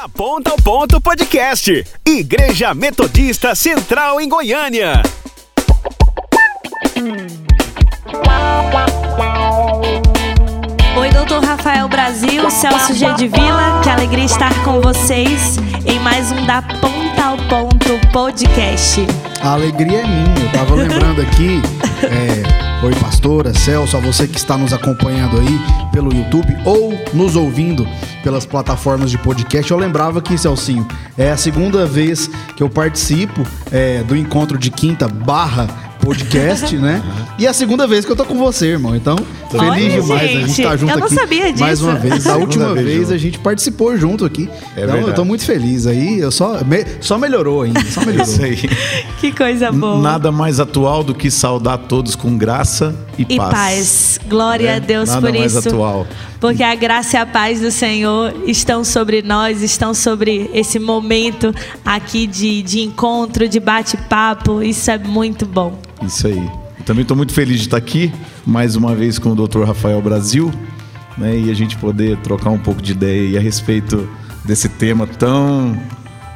Da Ponta ao Ponto Podcast. Igreja Metodista Central em Goiânia. Oi, doutor Rafael Brasil, Celso G de Vila, que alegria estar com vocês em mais um Da Ponta ao Ponto Podcast. A alegria é minha. Eu tava lembrando aqui. É, Oi, pastora, Celso, a você que está nos acompanhando aí pelo YouTube ou nos ouvindo pelas plataformas de podcast. Eu lembrava que, Celcinho, é a segunda vez que eu participo é, do encontro de quinta barra podcast, né? E é a segunda vez que eu tô com você, irmão. Então, Olha, feliz demais a gente gente, estar junto eu não aqui. sabia disso. Mais uma vez. Da última vez vez a gente participou junto aqui. É então, eu tô verdade. muito feliz aí. Eu só, me- só melhorou ainda. Só melhorou. Isso aí. Que coisa boa. Nada mais atual do que saudar todos com graça e, E paz. Glória É, a Deus nada por mais isso. atual. Porque a graça e a paz do Senhor estão sobre nós, estão sobre esse momento aqui de, de encontro, de bate-papo. Isso é muito bom. Isso aí. Eu também estou muito feliz de estar aqui, mais uma vez com o Dr. Rafael Brasil, né? E a gente poder trocar um pouco de ideia a respeito desse tema tão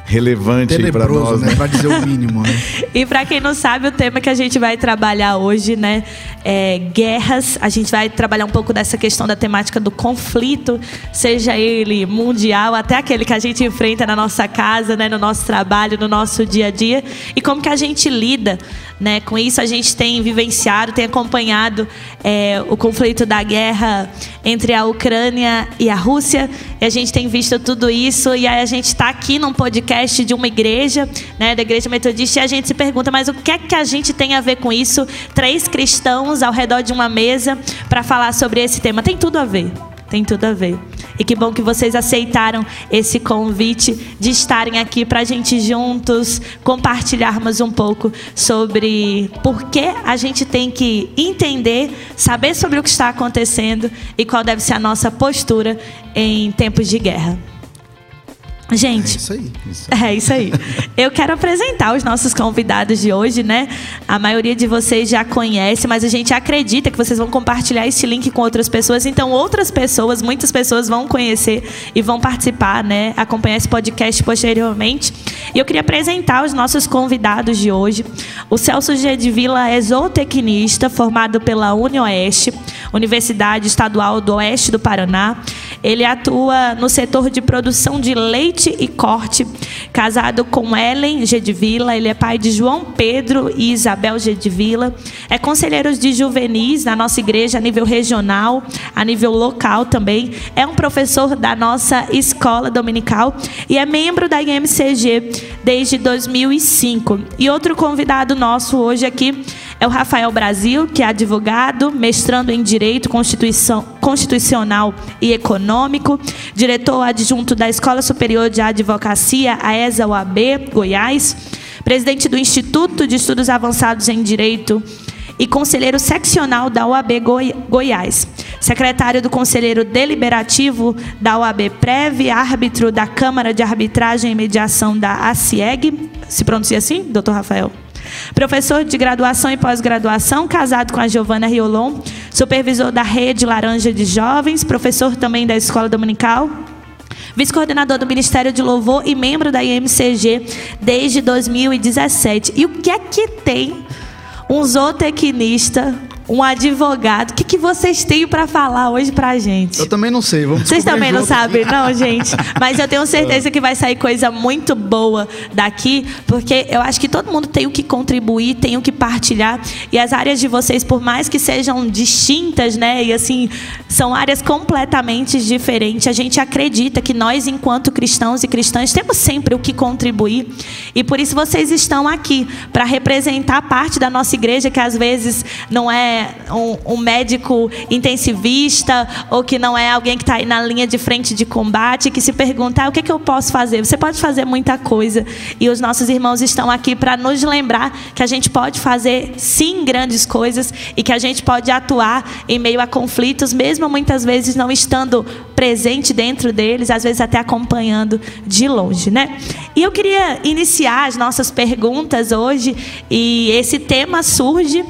relevante para nós, né? né? Pra dizer o mínimo, né? E para quem não sabe, o tema que a gente vai trabalhar hoje, né, é guerras. A gente vai trabalhar um pouco dessa questão da temática do conflito, seja ele mundial, até aquele que a gente enfrenta na nossa casa, né, no nosso trabalho, no nosso dia a dia, e como que a gente lida, né, com isso. A gente tem vivenciado, tem acompanhado é, o conflito da guerra entre a Ucrânia e a Rússia, e a gente tem visto tudo isso, e aí a gente está aqui num podcast de uma igreja, né, da Igreja Metodista, e a gente se pergunta, mas o que é que a gente tem a ver com isso? Três cristãos ao redor de uma mesa para falar sobre esse tema. Tem tudo a ver. Tem tudo a ver. E que bom que vocês aceitaram esse convite de estarem aqui para a gente juntos compartilharmos um pouco sobre por que a gente tem que entender, saber sobre o que está acontecendo e qual deve ser a nossa postura em tempos de guerra. É Gente, isso aí. é isso aí. Eu quero apresentar os nossos convidados de hoje, né? A maioria de vocês já conhece, mas a gente acredita que vocês vão compartilhar esse link com outras pessoas. Então, outras pessoas, muitas pessoas vão conhecer e vão participar, né? Acompanhar esse podcast posteriormente. E eu queria apresentar os nossos convidados de hoje. O Celso G. de Vila é zootecnista, formado pela UniOeste, Universidade Estadual do Oeste do Paraná. Ele atua no setor de produção de leite e corte, casado com Ellen G. de Vila. Ele é pai de João Pedro e Isabel G. de Vila. É conselheiro de juvenis na nossa igreja a nível regional, a nível local também. É um professor da nossa escola dominical e é membro da IMCG desde 2005. E outro convidado nosso hoje aqui é o Rafael Brasil, que é advogado, mestrando em Direito Constitucional e Econômico, diretor adjunto da Escola Superior de Advocacia, a ESA UAB, Goiás, presidente do Instituto de Estudos Avançados em Direito e conselheiro seccional da OAB Goi- Goiás, secretário do Conselheiro Deliberativo da OAB Prev, árbitro da Câmara de Arbitragem e Mediação da ACIEG, se pronuncia assim, doutor Rafael? Professor de graduação e pós-graduação, casado com a Giovana Riolon, supervisor da Rede Laranja de Jovens, professor também da Escola Dominical, vice-coordenador do Ministério de Louvor e membro da IMCG desde 2017. E o que é que tem um zootecnista, um advogado? O que, que vocês têm para falar hoje pra gente? Eu também não sei. Vamos Vocês também não junto sabem, aqui. não, gente. Mas eu tenho certeza que vai sair coisa muito boa daqui, porque eu acho que todo mundo tem o que contribuir, tem o que partilhar. E as áreas de vocês, por mais que sejam distintas, né? E assim, são áreas completamente diferentes. A gente acredita que nós, enquanto cristãos e cristãs, temos sempre o que contribuir. E por isso vocês estão aqui para representar parte da nossa igreja, que às vezes não é um, um médico intensivista ou que não é alguém que está aí na linha de frente de combate, que se pergunta ah, o que, é que eu posso fazer. Você pode fazer muita coisa. E os nossos irmãos estão aqui para nos lembrar que a gente pode fazer sim grandes coisas e que a gente pode atuar em meio a conflitos, mesmo muitas vezes não estando presente dentro deles, às vezes até acompanhando de longe, né? E eu queria iniciar as nossas perguntas hoje e esse tema surge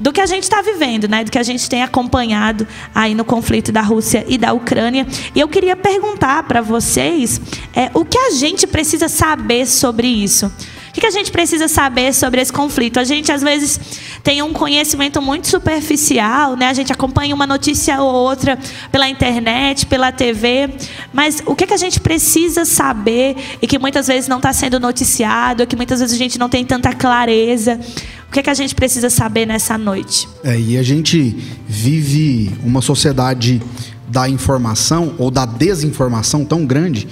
do que a gente está vivendo, né? Do que a gente tem acompanhado aí no conflito da Rússia e da Ucrânia. E eu queria perguntar para vocês é, o que a gente precisa saber sobre isso. O que a gente precisa saber sobre esse conflito? A gente, às vezes, tem um conhecimento muito superficial, né? A gente acompanha uma notícia ou outra pela internet, pela TV, mas o que a gente precisa saber e que muitas vezes não está sendo noticiado, que muitas vezes a gente não tem tanta clareza? O que, que a gente precisa saber nessa noite? É, e a gente vive uma sociedade da informação ou da desinformação tão grande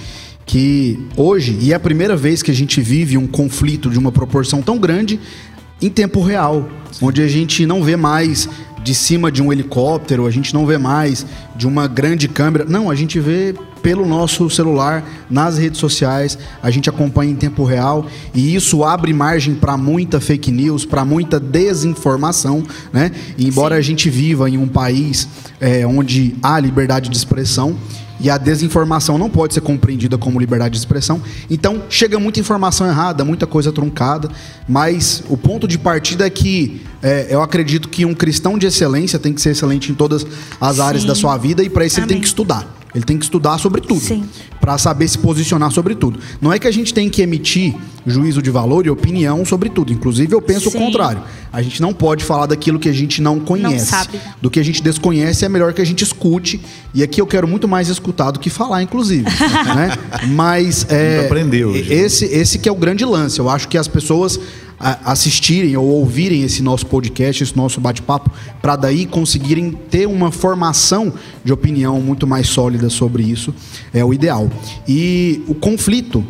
que hoje, e é a primeira vez que a gente vive um conflito de uma proporção tão grande em tempo real, Sim. onde a gente não vê mais de cima de um helicóptero, a gente não vê mais de uma grande câmera. Não, a gente vê pelo nosso celular, nas redes sociais, a gente acompanha em tempo real e isso abre margem para muita fake news, para muita desinformação, né? E embora Sim. a gente viva em um país é, onde há liberdade de expressão, e a desinformação não pode ser compreendida como liberdade de expressão. Então, chega muita informação errada, muita coisa truncada, mas o ponto de partida é que é, eu acredito que um cristão de excelência tem que ser excelente em todas as Sim. áreas da sua vida e para isso Amém. ele tem que estudar. Ele tem que estudar sobre tudo. Para saber se posicionar sobre tudo. Não é que a gente tem que emitir juízo de valor e opinião sobre tudo. Inclusive, eu penso Sim. o contrário. A gente não pode falar daquilo que a gente não conhece. Não sabe. Do que a gente desconhece, é melhor que a gente escute. E aqui eu quero muito mais escutar do que falar, inclusive. né? Mas. É, aprendeu. Esse, esse que é o grande lance. Eu acho que as pessoas assistirem ou ouvirem esse nosso podcast, esse nosso bate-papo, para daí conseguirem ter uma formação de opinião muito mais sólida sobre isso, é o ideal. E o conflito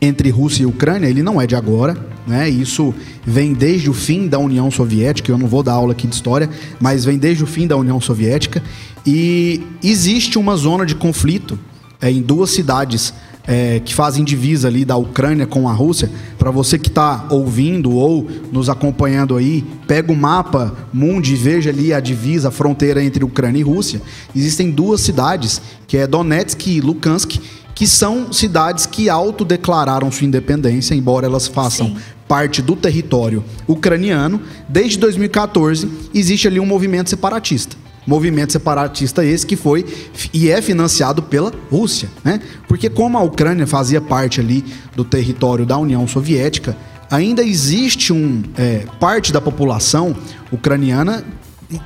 entre Rússia e Ucrânia, ele não é de agora, né? Isso vem desde o fim da União Soviética, eu não vou dar aula aqui de história, mas vem desde o fim da União Soviética e existe uma zona de conflito é, em duas cidades é, que fazem divisa ali da Ucrânia com a Rússia, para você que está ouvindo ou nos acompanhando aí, pega o mapa mundo e veja ali a divisa, a fronteira entre Ucrânia e Rússia. Existem duas cidades, que é Donetsk e Lukansk, que são cidades que autodeclararam sua independência, embora elas façam Sim. parte do território ucraniano. Desde 2014 existe ali um movimento separatista movimento separatista esse que foi e é financiado pela Rússia, né? Porque como a Ucrânia fazia parte ali do território da União Soviética, ainda existe um é, parte da população ucraniana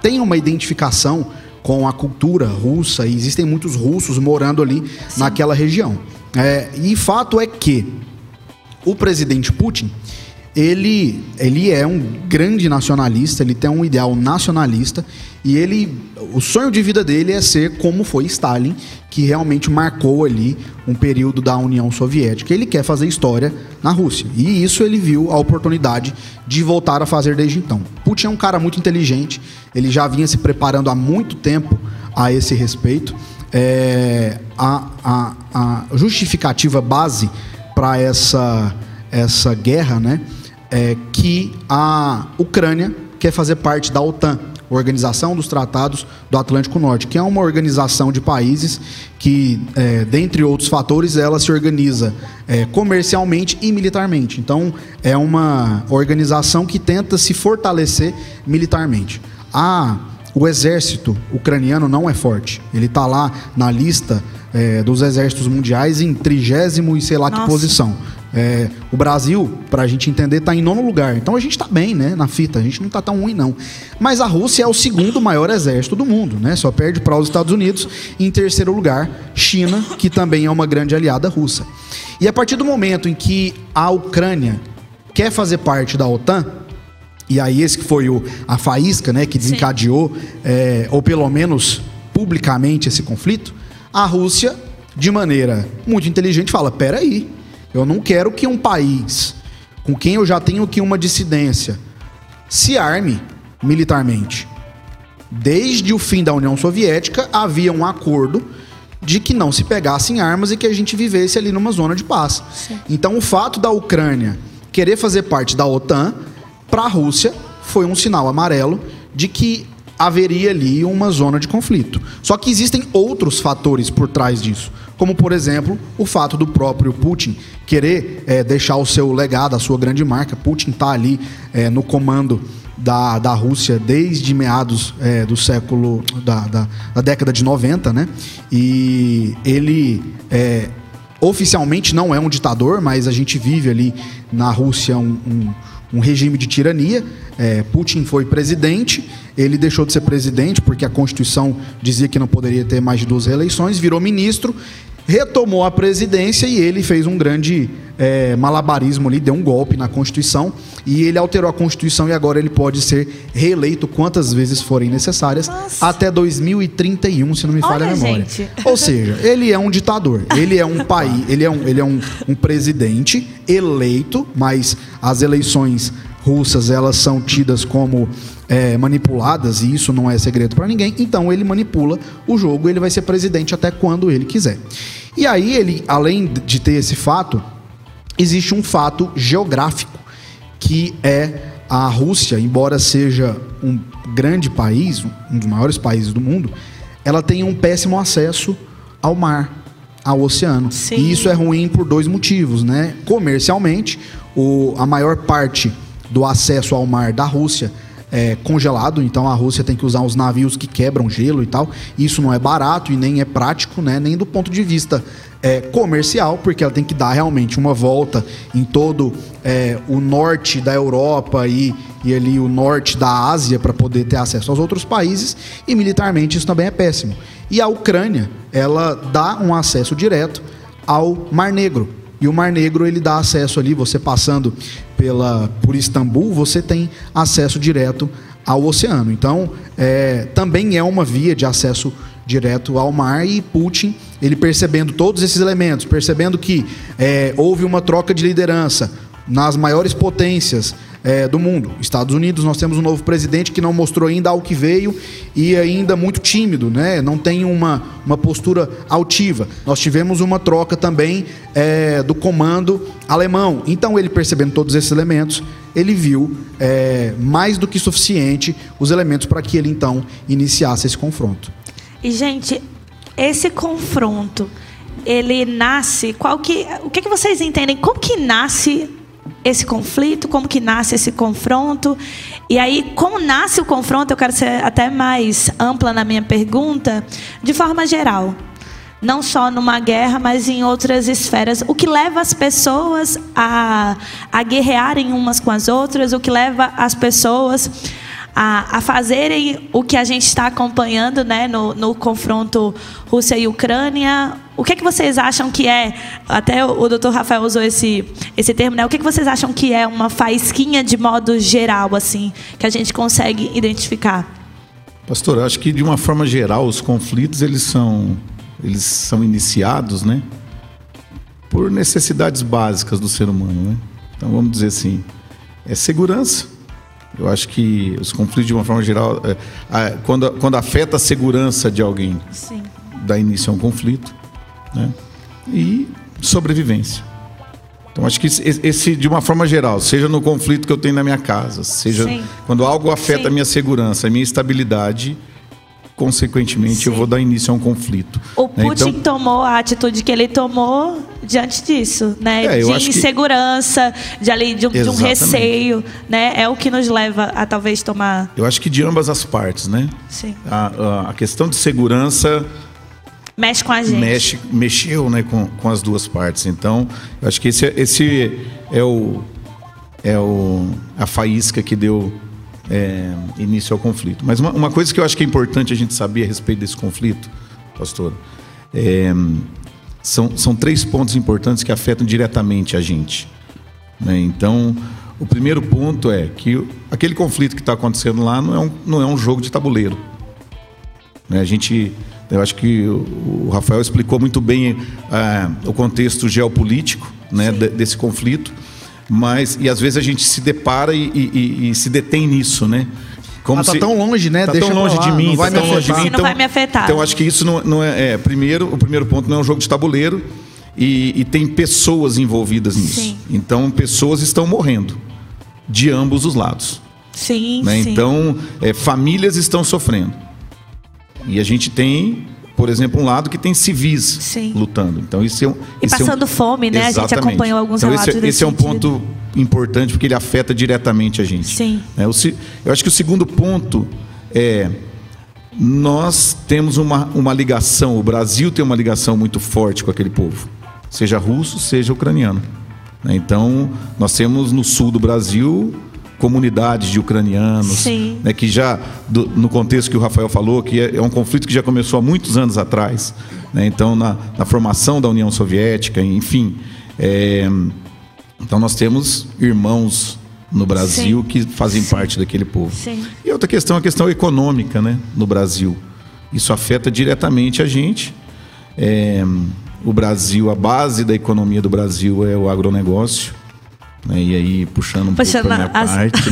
tem uma identificação com a cultura russa e existem muitos russos morando ali Sim. naquela região. É, e fato é que o presidente Putin ele, ele é um grande nacionalista, ele tem um ideal nacionalista e ele, o sonho de vida dele é ser como foi Stalin, que realmente marcou ali um período da União Soviética. Ele quer fazer história na Rússia e isso ele viu a oportunidade de voltar a fazer desde então. Putin é um cara muito inteligente, ele já vinha se preparando há muito tempo a esse respeito. É, a, a, a justificativa base para essa, essa guerra, né? É, que a Ucrânia quer fazer parte da OTAN, Organização dos Tratados do Atlântico Norte, que é uma organização de países que, é, dentre outros fatores, ela se organiza é, comercialmente e militarmente. Então, é uma organização que tenta se fortalecer militarmente. A, o exército ucraniano não é forte. Ele está lá na lista é, dos exércitos mundiais em trigésimo e sei lá Nossa. que posição. É, o Brasil, para a gente entender, está em nono lugar. Então a gente está bem, né? Na fita, a gente não está tão ruim, não. Mas a Rússia é o segundo maior exército do mundo, né? Só perde para os Estados Unidos. E em terceiro lugar, China, que também é uma grande aliada russa. E a partir do momento em que a Ucrânia quer fazer parte da OTAN, e aí esse que foi o, a faísca, né? Que desencadeou, é, ou pelo menos publicamente, esse conflito, a Rússia, de maneira muito inteligente, fala: peraí. Eu não quero que um país com quem eu já tenho aqui uma dissidência se arme militarmente. Desde o fim da União Soviética havia um acordo de que não se pegassem armas e que a gente vivesse ali numa zona de paz. Sim. Então o fato da Ucrânia querer fazer parte da OTAN para a Rússia foi um sinal amarelo de que haveria ali uma zona de conflito. Só que existem outros fatores por trás disso, como por exemplo o fato do próprio Putin querer é, deixar o seu legado, a sua grande marca. Putin está ali é, no comando da, da Rússia desde meados é, do século da, da, da, década de 90, né? E ele oficialmente não é um ditador, mas a gente vive ali na Rússia um, um, um regime de tirania. É, Putin foi presidente, ele deixou de ser presidente porque a Constituição dizia que não poderia ter mais de duas reeleições, virou ministro retomou a presidência e ele fez um grande é, malabarismo ali, deu um golpe na Constituição e ele alterou a Constituição e agora ele pode ser reeleito quantas vezes forem necessárias Nossa. até 2031, se não me falha Olha, a memória. Gente. Ou seja, ele é um ditador, ele é um país, ele é um, ele é um, um presidente eleito, mas as eleições russas elas são tidas como é, manipuladas e isso não é segredo para ninguém. Então ele manipula o jogo, ele vai ser presidente até quando ele quiser. E aí ele, além de ter esse fato, existe um fato geográfico que é a Rússia, embora seja um grande país, um dos maiores países do mundo, ela tem um péssimo acesso ao mar, ao oceano. Sim. E isso é ruim por dois motivos, né? Comercialmente, o, a maior parte do acesso ao mar da Rússia é, congelado, então a Rússia tem que usar uns navios que quebram gelo e tal. Isso não é barato e nem é prático, né? Nem do ponto de vista é, comercial, porque ela tem que dar realmente uma volta em todo é, o norte da Europa e, e ali o norte da Ásia para poder ter acesso aos outros países. E militarmente isso também é péssimo. E a Ucrânia, ela dá um acesso direto ao Mar Negro. E o Mar Negro ele dá acesso ali, você passando pela por Istambul, você tem acesso direto ao oceano. Então, é, também é uma via de acesso direto ao mar e Putin, ele percebendo todos esses elementos, percebendo que é, houve uma troca de liderança nas maiores potências é, do mundo. Estados Unidos, nós temos um novo presidente que não mostrou ainda ao que veio e ainda muito tímido, né? não tem uma, uma postura altiva. Nós tivemos uma troca também é, do comando alemão. Então, ele percebendo todos esses elementos, ele viu é, mais do que suficiente os elementos para que ele então iniciasse esse confronto. E, gente, esse confronto ele nasce, qual que, o que, que vocês entendem? Como que nasce esse conflito, como que nasce esse confronto. E aí, como nasce o confronto, eu quero ser até mais ampla na minha pergunta, de forma geral. Não só numa guerra, mas em outras esferas. O que leva as pessoas a, a guerrearem umas com as outras, o que leva as pessoas a, a fazerem o que a gente está acompanhando né, no, no confronto Rússia e Ucrânia. O que, é que vocês acham que é, até o, doutor Rafael usou esse, esse termo, né? o que, é que vocês acham que é uma faísquinha de modo geral, assim, que a gente consegue identificar? Pastor, acho que de uma forma geral os conflitos eles são, eles são iniciados, né? Por necessidades básicas do ser humano, né? Então vamos dizer assim, é segurança, eu acho que os conflitos, de uma forma geral, é, quando, quando afeta a segurança de alguém, Sim. dá início a um conflito. Né? E sobrevivência. Então, acho que esse, de uma forma geral, seja no conflito que eu tenho na minha casa, seja Sim. quando algo afeta Sim. a minha segurança, a minha estabilidade, consequentemente Sim. eu vou dar início a um conflito. O né? Putin então, tomou a atitude que ele tomou diante disso, né? É, de insegurança, que... de, ali, de, um, de, um, receio, né? É o que nos leva a talvez tomar. Eu acho que de ambas as partes, né? Sim. A, a questão de segurança mexe com a gente. Mexe, mexeu, né, com, com as duas partes. Então, eu acho que esse, esse é o é o a faísca que deu é, início ao conflito. Mas uma, uma, coisa que eu acho que é importante a gente saber a respeito desse conflito, pastor, é, são, são três pontos importantes que afetam diretamente a gente. Né? Então, o primeiro ponto é que aquele conflito que está acontecendo lá não é um, não é um jogo de tabuleiro. Né? A gente, eu acho que o Rafael explicou muito bem é, o contexto geopolítico né, desse conflito mas e às vezes a gente se depara e, e, e se detém nisso, né? Como ah, tá se, tão longe, né? Tá Deixa tão longe de mim, não vai tá tão longe de mim. Então, não vai me afetar. Então acho que isso não, não é, é, primeiro, o primeiro ponto não é um jogo de tabuleiro e, e tem pessoas envolvidas nisso. Sim. Então pessoas estão morrendo de ambos os lados. Sim, né? sim. Então, é, famílias estão sofrendo. E a gente tem, por exemplo, um lado que tem civis Sim. lutando. Então, isso é um, E esse é um- passando fome, né? A gente Exatamente. acompanhou alguns então, relatos esse, desse esse é um sentido. ponto importante porque ele afeta diretamente a gente. Sim. É, o eu acho que o segundo ponto é nós temos uma, uma ligação, o Brasil tem uma ligação muito forte com aquele povo, seja russo, seja ucraniano. né? Então, nós temos no sul do Brasil comunidades de ucranianos, Sim. né, que já, do- no contexto que o Rafael falou, que é, é um conflito que já começou há muitos anos atrás. né? Então, na, na formação da União Soviética, enfim. é, então, nós temos irmãos no Brasil Sim. que fazem parte daquele povo. Sim. E outra questão é a questão econômica né, no Brasil. Isso afeta diretamente a gente. É, o Brasil, a base da economia do Brasil é o agronegócio. Né, e aí, puxando um Puxando pouco para minha as- parte,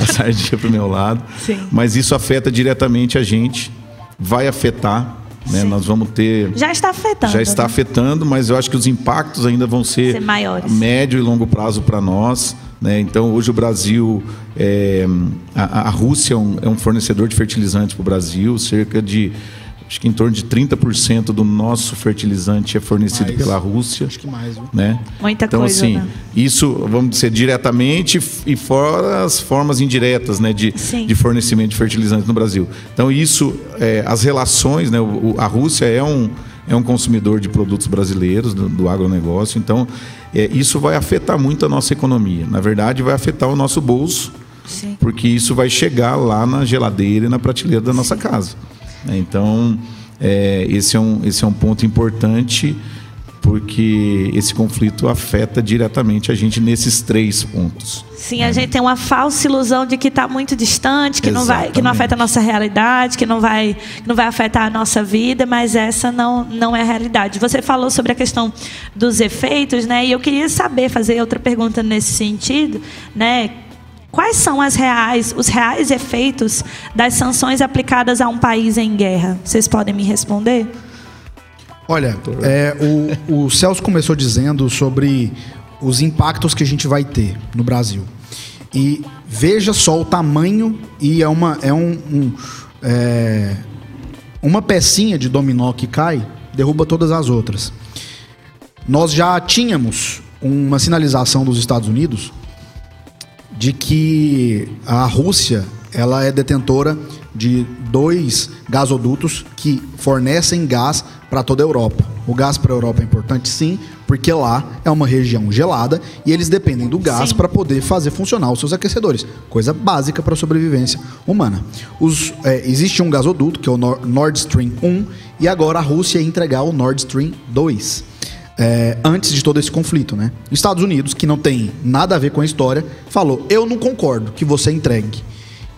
a sardinha para o meu lado. Sim. Mas isso afeta diretamente a gente, vai afetar. Né, nós vamos ter. Já está afetando. Já está né? afetando, mas eu acho que os impactos ainda vão ser, Ser maiores. a médio e longo prazo para nós. Né? Então, hoje o Brasil, é, a, a Rússia é um, é um fornecedor de fertilizantes para o Brasil, cerca de, acho que em torno de 30% do nosso fertilizante é fornecido Mais. pela Rússia. Acho que mais, viu? Né? Muita então, coisa, assim, né? isso, vamos dizer, diretamente e fora as formas indiretas né, de, Sim. de fornecimento de fertilizantes no Brasil. Então, isso, é, as relações, né, o- a Rússia é um, é um consumidor de produtos brasileiros, do, do agronegócio, então, é, isso vai afetar muito a nossa economia. Na verdade, vai afetar o nosso bolso, Sim. porque isso vai chegar lá na geladeira e na prateleira da nossa casa. Né? Então, é, esse, é um, esse é um ponto importante, porque esse conflito afeta diretamente a gente nesses três pontos. Sim, a gente tem uma falsa ilusão de que está muito distante, que não vai, que não Exatamente. afeta a nossa realidade, que não vai, que não vai afetar a nossa vida, mas essa não, não é a realidade. Você falou sobre a questão dos efeitos, né? E eu queria saber, fazer outra pergunta nesse sentido, né? Quais são as reais, os reais efeitos das sanções aplicadas a um país em guerra? Vocês podem me responder? Olha, é, o, o Celso começou dizendo sobre os impactos que a gente vai ter no Brasil. E veja só o tamanho e é uma é um, um, é, uma pecinha de dominó que cai derruba todas as outras. Nós já tínhamos uma sinalização dos Estados Unidos de que a Rússia ela é detentora de dois gasodutos que fornecem gás para toda a Europa. O gás para a Europa é importante sim, porque lá é uma região gelada e eles dependem do gás para poder fazer funcionar os seus aquecedores. Coisa básica para a sobrevivência humana. Os, é, existe um gasoduto, que é o Nor- Nord Stream 1, e agora a Rússia ia entregar o Nord Stream 2 é, antes de todo esse conflito, né? Os Estados Unidos, que não tem nada a ver com a história, falou: eu não concordo que você entregue.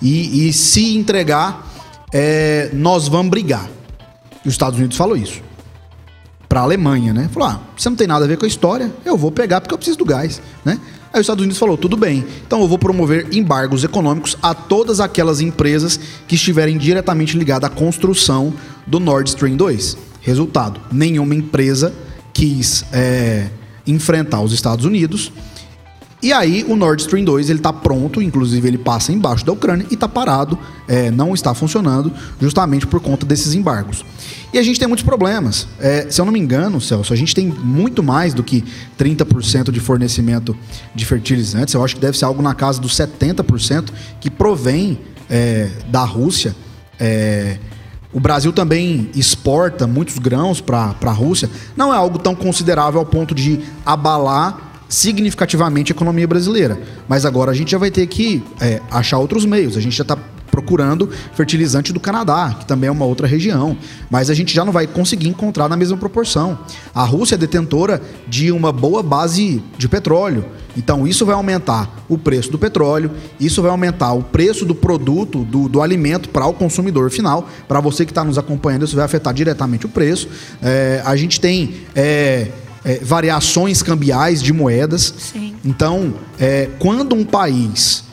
E, e se entregar, é, nós vamos brigar. E os Estados Unidos falou isso. Para a Alemanha, né? Falou: ah, você não tem nada a ver com a história, eu vou pegar porque eu preciso do gás, né? Aí os Estados Unidos falou: tudo bem, então eu vou promover embargos econômicos a todas aquelas empresas que estiverem diretamente ligadas à construção do Nord Stream 2. Resultado: nenhuma empresa quis é, enfrentar os Estados Unidos. E aí o Nord Stream 2 ele está pronto, inclusive ele passa embaixo da Ucrânia e está parado, é, não está funcionando, justamente por conta desses embargos. E a gente tem muitos problemas. É, se eu não me engano, Celso, a gente tem muito mais do que 30% de fornecimento de fertilizantes. Eu acho que deve ser algo na casa dos 70% que provém é, da Rússia. O Brasil também exporta muitos grãos para a Rússia. Não é algo tão considerável ao ponto de abalar significativamente a economia brasileira. Mas agora a gente já vai ter que é, achar outros meios. A gente já está procurando fertilizante do Canadá, que também é uma outra região. Mas a gente já não vai conseguir encontrar na mesma proporção. A Rússia é detentora de uma boa base de petróleo. Então isso vai aumentar o preço do petróleo, isso vai aumentar o preço do produto, do, do alimento para o consumidor final. Para você que está nos acompanhando, isso vai afetar diretamente o preço. É, a gente tem é, é, variações cambiais de moedas. Sim. Então, é, quando um país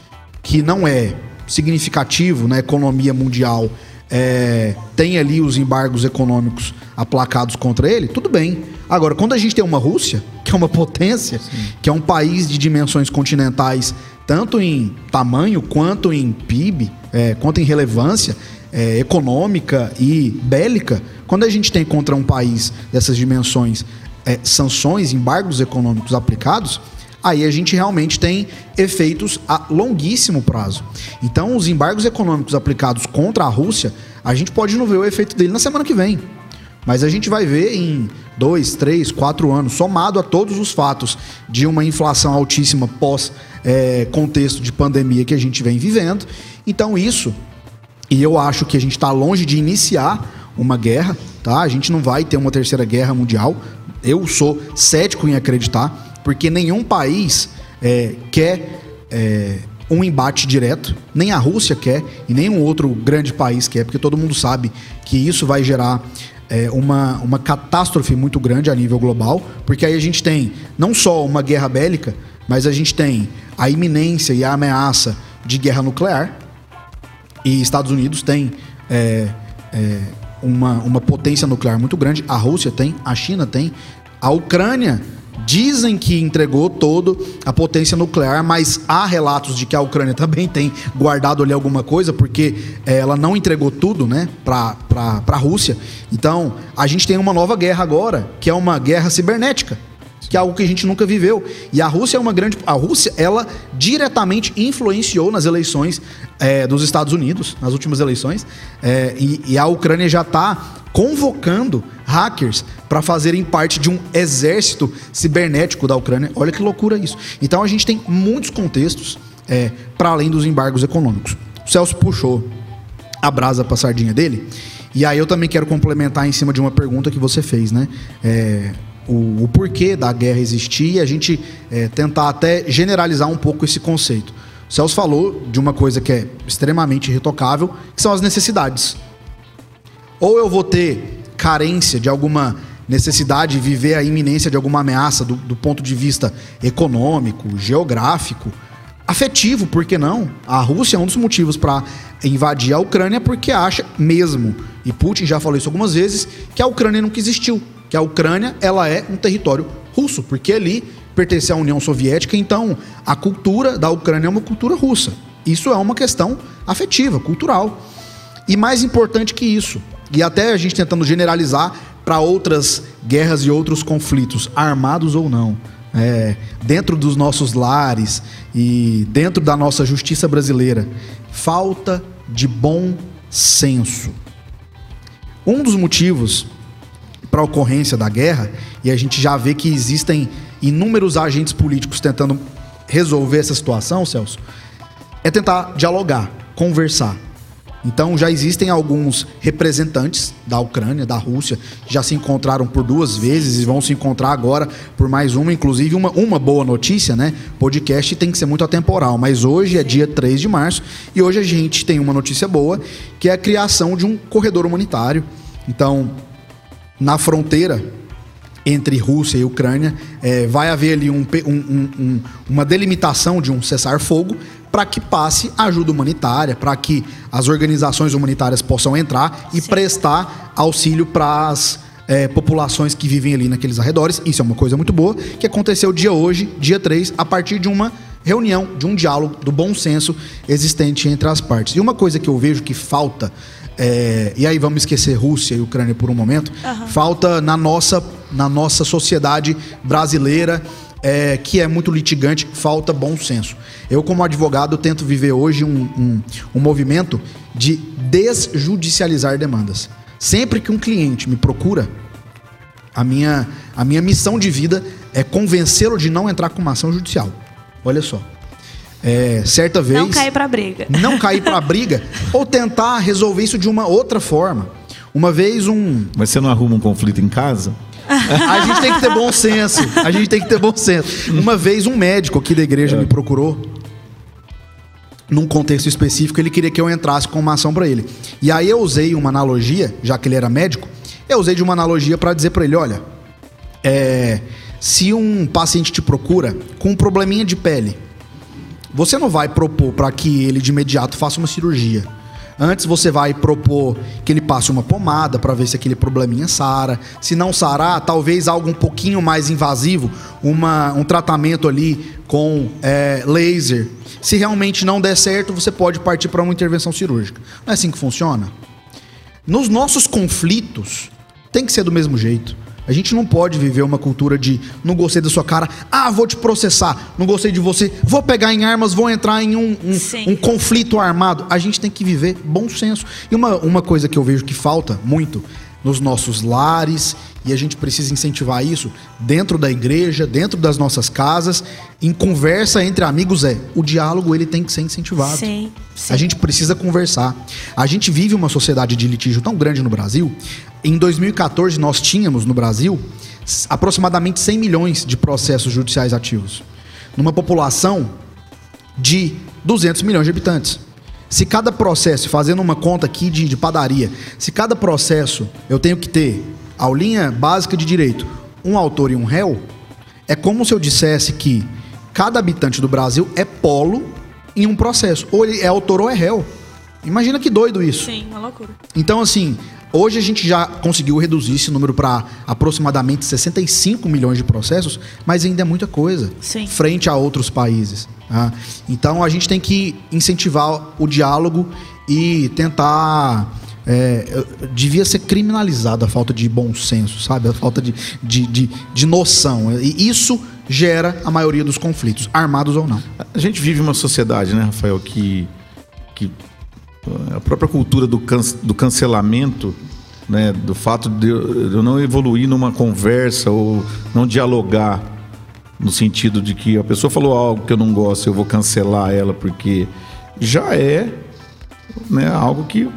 que não é significativo na economia mundial é, tem ali os embargos econômicos aplacados contra ele, tudo bem. Agora, quando a gente tem uma Rússia, que é uma potência, que é um país de dimensões continentais tanto em tamanho quanto em PIB, é, quanto em relevância é, econômica e bélica, quando a gente tem contra um país dessas dimensões é, sanções, embargos econômicos aplicados, aí a gente realmente tem efeitos a longuíssimo prazo. Então, os embargos econômicos aplicados contra a Rússia, a gente pode não ver o efeito dele na semana que vem. Mas a gente vai ver em dois, três, quatro anos, somado a todos os fatos de uma inflação altíssima pós é, contexto de pandemia que a gente vem vivendo. Então, isso, e eu acho que a gente está longe de iniciar uma guerra, tá? A gente não vai ter uma terceira guerra mundial. Eu sou cético em acreditar porque nenhum país é, quer é, um embate direto, nem a Rússia quer e nenhum outro grande país quer, porque todo mundo sabe que isso vai gerar é, uma, uma catástrofe muito grande a nível global, porque aí a gente tem não só uma guerra bélica, mas a gente tem a iminência e a ameaça de guerra nuclear, e Estados Unidos tem é, é, uma, uma potência nuclear muito grande, a Rússia tem, a China tem, a Ucrânia dizem que entregou todo a potência nuclear, mas há relatos de que a Ucrânia também tem guardado ali alguma coisa, porque é, ela não entregou tudo, né, para a Rússia. Então, a gente tem uma nova guerra agora, que é uma guerra cibernética que é algo que a gente nunca viveu. E a Rússia é uma grande. A Rússia, ela diretamente influenciou nas eleições é, dos Estados Unidos, nas últimas eleições, é, e, e, a Ucrânia já está convocando hackers para fazerem parte de um exército cibernético da Ucrânia. Olha que loucura isso. Então a gente tem muitos contextos é, para além dos embargos econômicos. O Celso puxou a brasa para a sardinha dele. E aí eu também quero complementar em cima de uma pergunta que você fez, né? É, o, o, porquê da guerra existir e a gente é, tentar até generalizar um pouco esse conceito. O Celso falou de uma coisa que é extremamente irretocável, que são as necessidades. Ou eu vou ter carência de alguma necessidade, viver a iminência de alguma ameaça do, do ponto de vista econômico, geográfico, afetivo, por que não? A Rússia é um dos motivos para invadir a Ucrânia porque acha mesmo, e Putin já falou isso algumas vezes, que a Ucrânia nunca existiu, que a Ucrânia ela é um território russo, porque ali pertence à União Soviética, então a cultura da Ucrânia é uma cultura russa. Isso é uma questão afetiva, cultural. E mais importante que isso, e até a gente tentando generalizar para outras guerras e outros conflitos, armados ou não. É, dentro dos nossos lares e dentro da nossa justiça brasileira, falta de bom senso. Um dos motivos para a ocorrência da guerra, e a gente já vê que existem inúmeros agentes políticos tentando resolver essa situação, Celso, é tentar dialogar, conversar. Então já existem alguns representantes da Ucrânia, da Rússia, já se encontraram por duas vezes e vão se encontrar agora por mais uma, inclusive uma, uma boa notícia, né? Podcast tem que ser muito atemporal, mas hoje é dia 3 de março e hoje a gente tem uma notícia boa, que é a criação de um corredor humanitário. Então, na fronteira entre Rússia e Ucrânia, é, vai haver ali um, um, um, uma delimitação de um cessar-fogo para que passe ajuda humanitária, para que as organizações humanitárias possam entrar e Sim. prestar auxílio para as é, populações que vivem ali naqueles arredores. Isso é uma coisa muito boa, que aconteceu dia hoje, dia 3, a partir de uma reunião, de um diálogo, do bom senso existente entre as partes. E uma coisa que eu vejo que falta, é, e aí vamos esquecer Rússia e Ucrânia por um momento, uhum. falta na nossa, na nossa sociedade brasileira é, que é muito litigante, falta bom senso. Eu, como advogado, tento viver hoje um, um, um movimento de desjudicializar demandas. Sempre que um cliente me procura, a minha, a minha missão de vida é convencê-lo de não entrar com uma ação judicial. Olha só. É, certa vez. Não cair para briga. Não cair para briga ou tentar resolver isso de uma outra forma. Uma vez um. Mas você não arruma um conflito em casa? A gente tem que ter bom senso. A gente tem que ter bom senso. Uma vez um médico aqui da igreja é. me procurou num contexto específico, ele queria que eu entrasse com uma ação para ele. E aí eu usei uma analogia, já que ele era médico, eu usei de uma analogia para dizer para ele, olha, é, se um paciente te procura com um probleminha de pele, você não vai propor para que ele de imediato faça uma cirurgia. Antes você vai propor que ele passe uma pomada para ver se aquele probleminha sara. Se não sarar, talvez algo um pouquinho mais invasivo, uma, um tratamento ali com é, laser. Se realmente não der certo, você pode partir para uma intervenção cirúrgica. Não é assim que funciona? Nos nossos conflitos, tem que ser do mesmo jeito. A gente não pode viver uma cultura de não gostei da sua cara, ah, vou te processar, não gostei de você, vou pegar em armas, vou entrar em um, um, um conflito armado. A gente tem que viver bom senso. E uma, uma coisa que eu vejo que falta muito nos nossos lares, e a gente precisa incentivar isso dentro da igreja, dentro das nossas casas, em conversa entre amigos é, o diálogo ele tem que ser incentivado. Sim, sim. A gente precisa conversar. A gente vive uma sociedade de litígio tão grande no Brasil. Em 2014 nós tínhamos no Brasil aproximadamente 100 milhões de processos judiciais ativos, numa população de 200 milhões de habitantes. Se cada processo, fazendo uma conta aqui de, de padaria, se cada processo eu tenho que ter aulinha básica de direito, um autor e um réu, é como se eu dissesse que cada habitante do Brasil é polo em um processo. Ou ele é autor ou é réu. Imagina que doido isso. Sim, uma loucura. Então, assim, hoje a gente já conseguiu reduzir esse número para aproximadamente 65 milhões de processos, mas ainda é muita coisa Sim. frente a outros países. tá? Então, a gente tem que incentivar o diálogo e tentar. é, devia ser criminalizado a falta de bom senso, sabe? A falta de, de, de, de noção. E isso gera a maioria dos conflitos, armados ou não. A gente vive uma sociedade, né, Rafael, que, que a própria cultura do, can, do cancelamento, né, do fato de eu, de eu não evoluir numa conversa ou não dialogar no sentido de que a pessoa falou algo que eu não gosto, eu vou cancelar ela porque já é né, algo que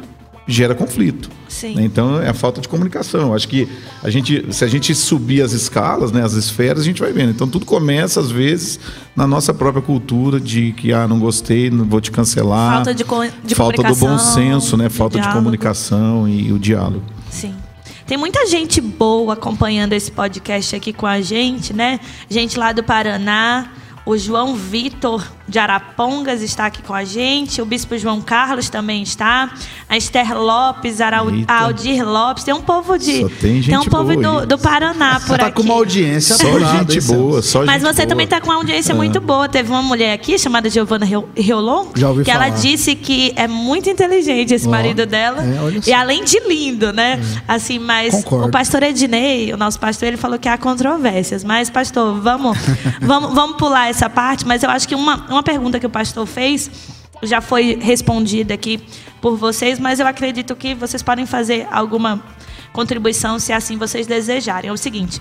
gera conflito. Sim. né? Então é a falta de comunicação. Acho que a gente, se a gente subir as escalas, né, as esferas, a gente vai vendo. Então tudo começa às vezes na nossa própria cultura de que ah, não gostei, não vou te cancelar. Falta de co- de falta do bom senso, né? Falta de comunicação e o diálogo. Sim. Tem muita gente boa acompanhando esse podcast aqui com a gente, né? Gente lá do Paraná. O João Vitor de Arapongas está aqui com a gente. O Bispo João Carlos também está. A Esther Lopes, Arau- Eita. a Aldir Lopes. Tem um povo de. Só tem gente um povo boa do, do Paraná por tá aqui. com uma audiência Só apurada, gente boa, só Mas gente você boa. também está com uma audiência muito boa. Teve uma mulher aqui chamada Giovanna Rio- Riolon, Já ouvi que ela falar. disse que é muito inteligente esse Ó, marido dela. é, e além de lindo, né? Assim, mas Concordo. o pastor Ednei, o nosso pastor, ele falou que há controvérsias. Mas, pastor, vamos, vamos, vamos pular essa parte. Mas eu acho que uma, uma pergunta que o pastor fez já foi respondida aqui por vocês, mas eu acredito que vocês podem fazer alguma contribuição se assim vocês desejarem. É o seguinte,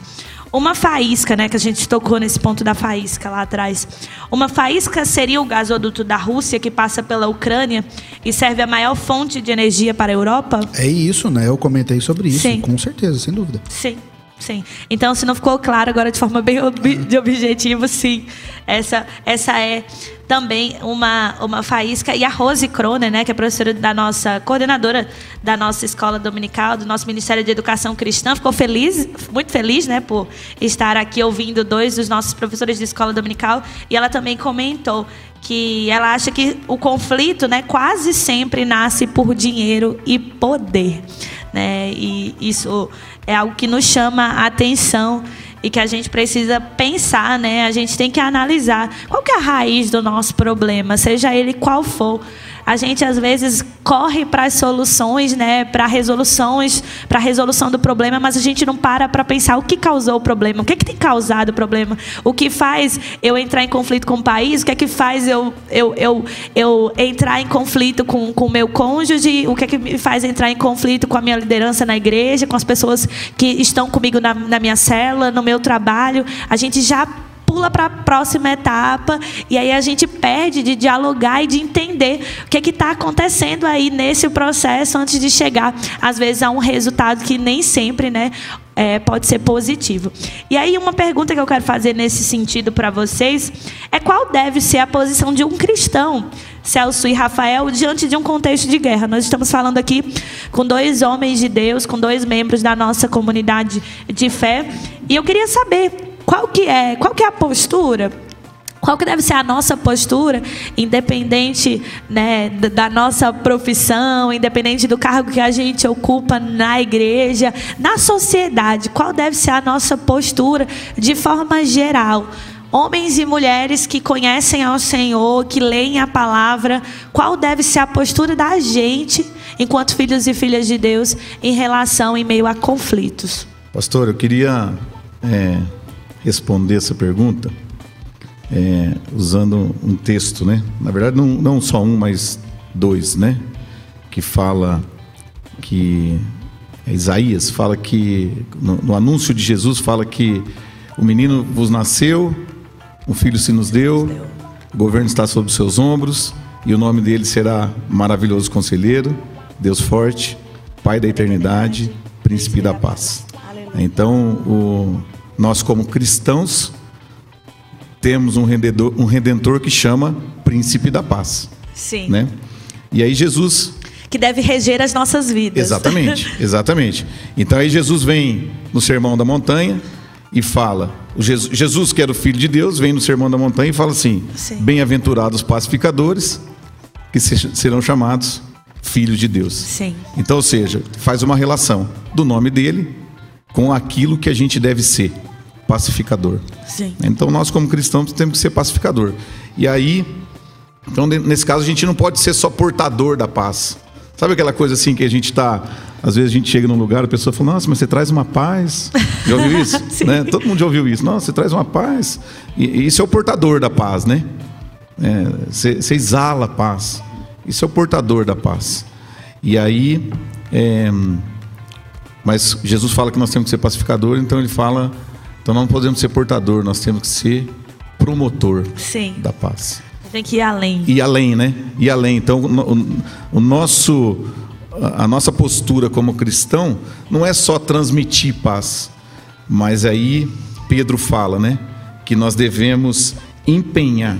uma faísca, né, que a gente tocou nesse ponto da faísca lá atrás. Uma faísca seria o gasoduto da Rússia que passa pela Ucrânia e serve a maior fonte de energia para a Europa? É isso, né? Eu comentei sobre isso, Sim. com certeza, sem dúvida. Sim, sim. Então, se não ficou claro agora de forma bem ob- de objetivo, sim. Essa, essa é também uma, uma faísca. E a Rose Kroner, né, que é professora da nossa, coordenadora da nossa escola dominical, do nosso Ministério de Educação Cristã, ficou feliz, muito feliz, né, por estar aqui ouvindo dois dos nossos professores de escola dominical. E ela também comentou que ela acha que o conflito, né, quase sempre nasce por dinheiro e poder, né? E isso é algo que nos chama a atenção e que a gente precisa pensar, né? A gente tem que analisar qual que é a raiz do nosso problema, seja ele qual for. A gente às vezes corre para as soluções, né, para resoluções, para a resolução do problema, mas a gente não para para pensar o que causou o problema, o que, é que tem causado o problema, o que faz eu entrar em conflito com o país, o que é que faz eu, eu, eu, eu entrar em conflito com o meu cônjuge, o que é que me faz entrar em conflito com a minha liderança na igreja, com as pessoas que estão comigo na, na minha cela, no meu trabalho. A gente já pula para a próxima etapa e aí a gente perde de dialogar e de entender o que é está acontecendo aí nesse processo antes de chegar, às vezes, a um resultado que nem sempre né, é, pode ser positivo. E aí uma pergunta que eu quero fazer nesse sentido para vocês é qual deve ser a posição de um cristão, Celso e Rafael, diante de um contexto de guerra. Nós estamos falando aqui com dois homens de Deus, com dois membros da nossa comunidade de fé, e eu queria saber qual que é, qual que é a postura Qual que deve ser a nossa postura, independente né, da nossa profissão, independente do cargo que a gente ocupa na igreja, na sociedade? Qual deve ser a nossa postura de forma geral? Homens e mulheres que conhecem ao Senhor, que leem a palavra, qual deve ser a postura da gente, enquanto filhos e filhas de Deus, em relação em meio a conflitos? Pastor, eu queria é, responder essa pergunta é, usando um texto, né? Na verdade, não, não só um, mas dois, né? Que fala que é Isaías fala que no, no, anúncio de Jesus fala que o menino vos nasceu, um filho se nos deu, o governo está sobre seus ombros e o nome dele será maravilhoso conselheiro, Deus forte, Pai da eternidade, Príncipe da paz. Então, o, nós como cristãos temos um redentor, um redentor que chama Príncipe da Paz. Sim. Né? E aí Jesus que deve reger as nossas vidas. Exatamente, exatamente. Então aí Jesus vem no Sermão da Montanha e fala, Jesus, Jesus que era o Filho de Deus, vem no Sermão da Montanha e fala assim: Bem-aventurados pacificadores, que serão chamados filhos de Deus. Sim. Então, ou seja, faz uma relação do nome dele com aquilo que a gente deve ser pacificador. Sim. Então nós como cristãos temos que ser pacificador. E aí, então nesse caso a gente não pode ser só portador da paz. Sabe aquela coisa assim que a gente está, às vezes a gente chega num lugar, a pessoa fala: "Nossa, mas você traz uma paz". Já ouviu isso? né? Todo mundo já ouviu isso. Nossa, você traz uma paz. E, e isso é o portador da paz, né? É, você, você exala a paz. Isso é o portador da paz. E aí, é, mas Jesus fala que nós temos que ser pacificador, então ele fala então não podemos ser portador, nós temos que ser promotor Sim. da paz. Tem que ir além. E além, né? E além. Então o, o nosso a nossa postura como cristão não é só transmitir paz, mas aí Pedro fala, né, que nós devemos empenhar,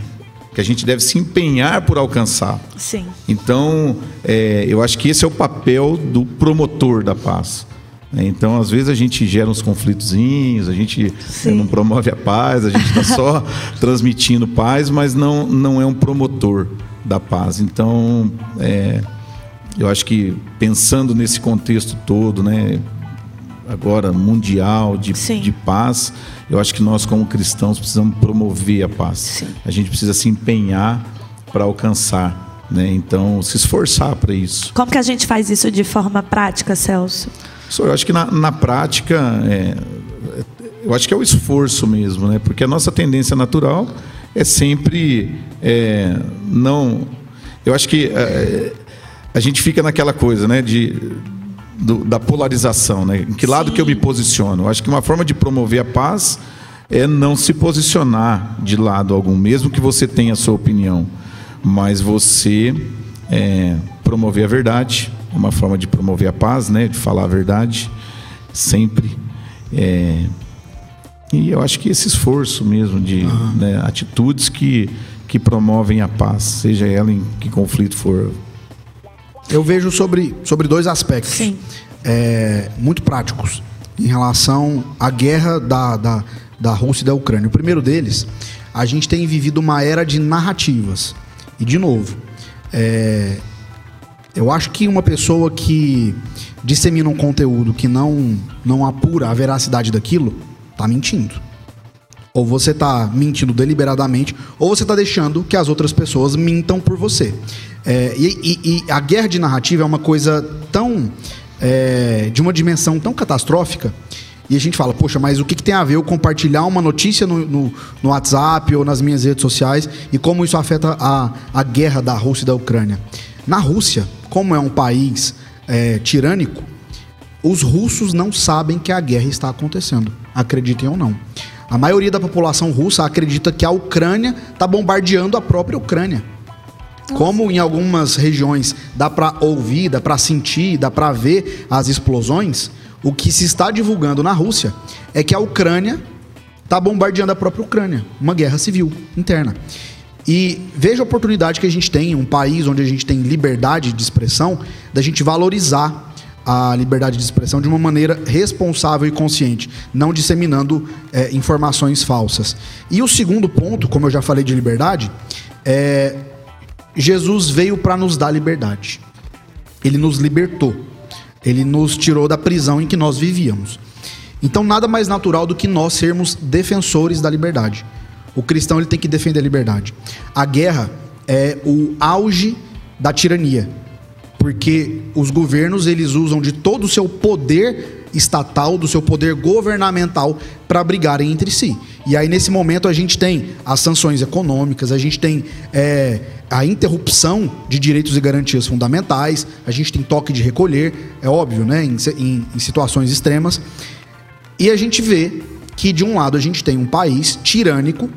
que a gente deve se empenhar por alcançar. Sim. Então, é, eu acho que esse é o papel do promotor da paz. Né? Então, às vezes a gente gera uns conflitozinhos, a gente né, não promove a paz, a gente está só transmitindo paz, mas não, não é um promotor da paz. Então, é, eu acho que pensando nesse contexto todo, né, agora mundial de, de paz, eu acho que nós como cristãos precisamos promover a paz. Sim. A gente precisa se empenhar para alcançar, né? Então, se esforçar para isso. Como que a gente faz isso de forma prática, Celso? Eu acho que na, na prática, é, eu acho que é o esforço mesmo, né? Porque a nossa tendência natural é sempre é, não. Eu acho que é, a gente fica naquela coisa, né? De, do, da polarização, né? Em que lado Sim. que eu me posiciono? Eu acho que uma forma de promover a paz é não se posicionar de lado algum, mesmo que você tenha a sua opinião, mas você é, promover a verdade, é uma forma de promover a paz, né? De falar a verdade, sempre. É... E eu acho que esse esforço mesmo de uhum. né, atitudes que, que promovem a paz, seja ela em que conflito for. Eu vejo sobre, sobre dois aspectos é, muito práticos em relação à guerra da, da, da Rússia e da Ucrânia. O primeiro deles, a gente tem vivido uma era de narrativas. E, de novo, é, eu acho que uma pessoa que dissemina um conteúdo que não, não apura a veracidade daquilo, tá mentindo. Ou você tá mentindo deliberadamente, ou você tá deixando que as outras pessoas mintam por você. É, e, e, e, a guerra de narrativa é uma coisa tão. É, de uma dimensão tão catastrófica. E a gente fala, poxa, mas o que, que tem a ver eu compartilhar uma notícia no, no, no, WhatsApp ou nas minhas redes sociais e como isso afeta a, a guerra da Rússia e da Ucrânia? Na Rússia, como é um país é, tirânico, os russos não sabem que a guerra está acontecendo, acreditem ou não. A maioria da população russa acredita que a Ucrânia está bombardeando a própria Ucrânia. Como em algumas regiões dá para ouvir, dá para sentir, dá para ver as explosões, o que se está divulgando na Rússia é que a Ucrânia está bombardeando a própria Ucrânia, uma guerra civil interna. E veja a oportunidade que a gente tem, um país onde a gente tem liberdade de expressão, da gente valorizar a liberdade de expressão de uma maneira responsável e consciente, não disseminando é, informações falsas. E o segundo ponto, como eu já falei de liberdade, é Jesus veio para nos dar liberdade. Ele nos libertou. Ele nos tirou da prisão em que nós vivíamos. Então, nada mais natural do que nós sermos defensores da liberdade. O cristão ele tem que defender a liberdade. A guerra é o auge da tirania, porque os governos eles usam de todo o seu poder estatal, do seu poder governamental para brigarem entre si. E aí nesse momento a gente tem as sanções econômicas, a gente tem é, a interrupção de direitos e garantias fundamentais, a gente tem toque de recolher, é óbvio, né, em, em, em situações extremas. E a gente vê que de um lado a gente tem um país tirânico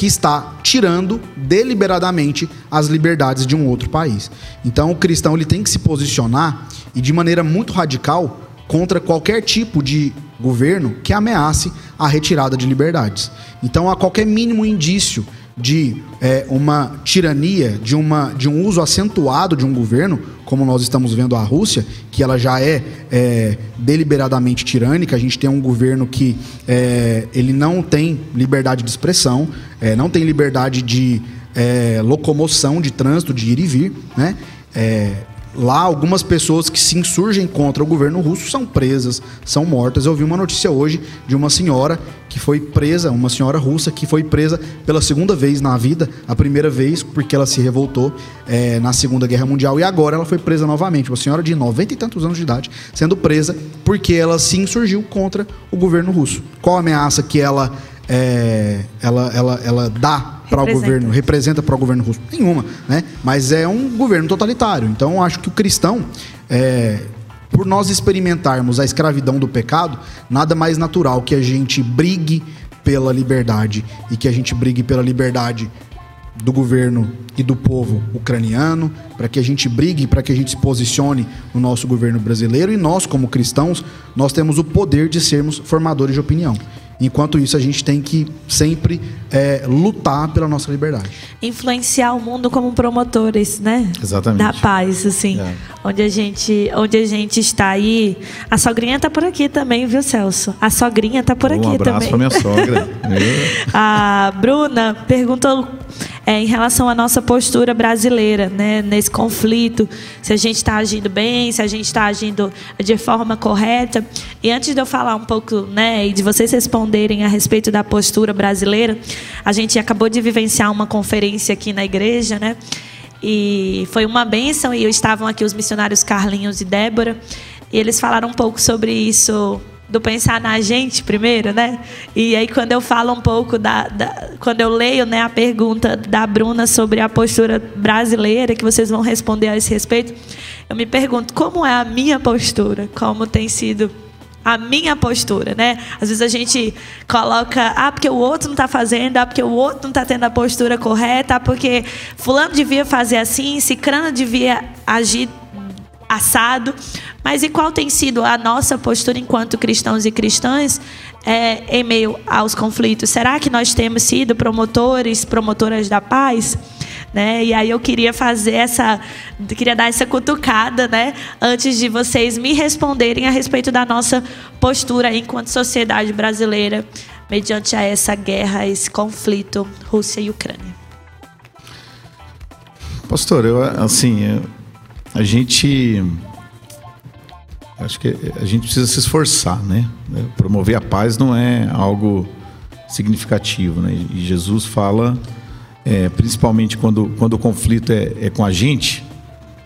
que está tirando deliberadamente as liberdades de um outro país. Então o cristão ele tem que se posicionar e de maneira muito radical contra qualquer tipo de governo que ameace a retirada de liberdades. Então a qualquer mínimo indício de é, uma tirania, de, uma, de um uso acentuado de um governo, como nós estamos vendo a Rússia, que ela já é, é deliberadamente tirânica. A gente tem um governo que é, ele não tem liberdade de expressão, é, não tem liberdade de é, locomoção, de trânsito, de ir e vir, né? É, lá algumas pessoas que se insurgem contra o governo russo são presas, são mortas. Eu vi uma notícia hoje de uma senhora que foi presa, uma senhora russa que foi presa pela segunda vez na vida, a primeira vez porque ela se revoltou é, na Segunda Guerra Mundial e agora ela foi presa novamente, uma senhora de 90 e tantos anos de idade, sendo presa porque ela se insurgiu contra o governo russo. Qual a ameaça que ela é, ela, ela, ela dá para o governo, representa para o governo russo? Nenhuma, né? Mas é um governo totalitário. Então, acho que o cristão, é, por nós experimentarmos a escravidão do pecado, nada mais natural que a gente brigue pela liberdade e que a gente brigue pela liberdade do governo e do povo ucraniano, para que a gente brigue, para que a gente se posicione no nosso governo brasileiro e nós, como cristãos, nós temos o poder de sermos formadores de opinião. Enquanto isso, a gente tem que sempre é, lutar pela nossa liberdade. Influenciar o mundo como promotores, né? Exatamente. Da paz, assim. É. Onde, a gente, onde a gente está aí. A sogrinha está por aqui também, viu, Celso? A sogrinha está por um aqui também. Um abraço para minha sogra. a Bruna perguntou é, em relação à nossa postura brasileira, né, nesse conflito, se a gente está agindo bem, se a gente está agindo de forma correta. E antes de eu falar um pouco, né, e de vocês responderem a respeito da postura brasileira, a gente acabou de vivenciar uma conferência aqui na igreja, né? E foi uma bênção e estavam aqui os missionários Carlinhos e Débora, e eles falaram um pouco sobre isso do pensar na gente primeiro, né? E aí quando eu falo um pouco da, da, quando eu leio, né, a pergunta da Bruna sobre a postura brasileira que vocês vão responder a esse respeito, eu me pergunto como é a minha postura, como tem sido a minha postura, né? Às vezes a gente coloca, ah, porque o outro não está fazendo, ah, porque o outro não está tendo a postura correta, ah, porque fulano devia fazer assim, cicrano devia agir assado. Mas e qual tem sido a nossa postura enquanto cristãos e cristãs é, em meio aos conflitos? Será que nós temos sido promotores, promotoras da paz? Né? E aí eu queria fazer essa, queria dar essa cutucada, né? Antes de vocês me responderem a respeito da nossa postura enquanto sociedade brasileira mediante a essa guerra, esse conflito Rússia e Ucrânia. Pastor, eu assim, eu, a gente acho que a gente precisa se esforçar, né? Promover a paz não é algo significativo, né? E Jesus fala, é, principalmente quando, quando o conflito é, é com a gente,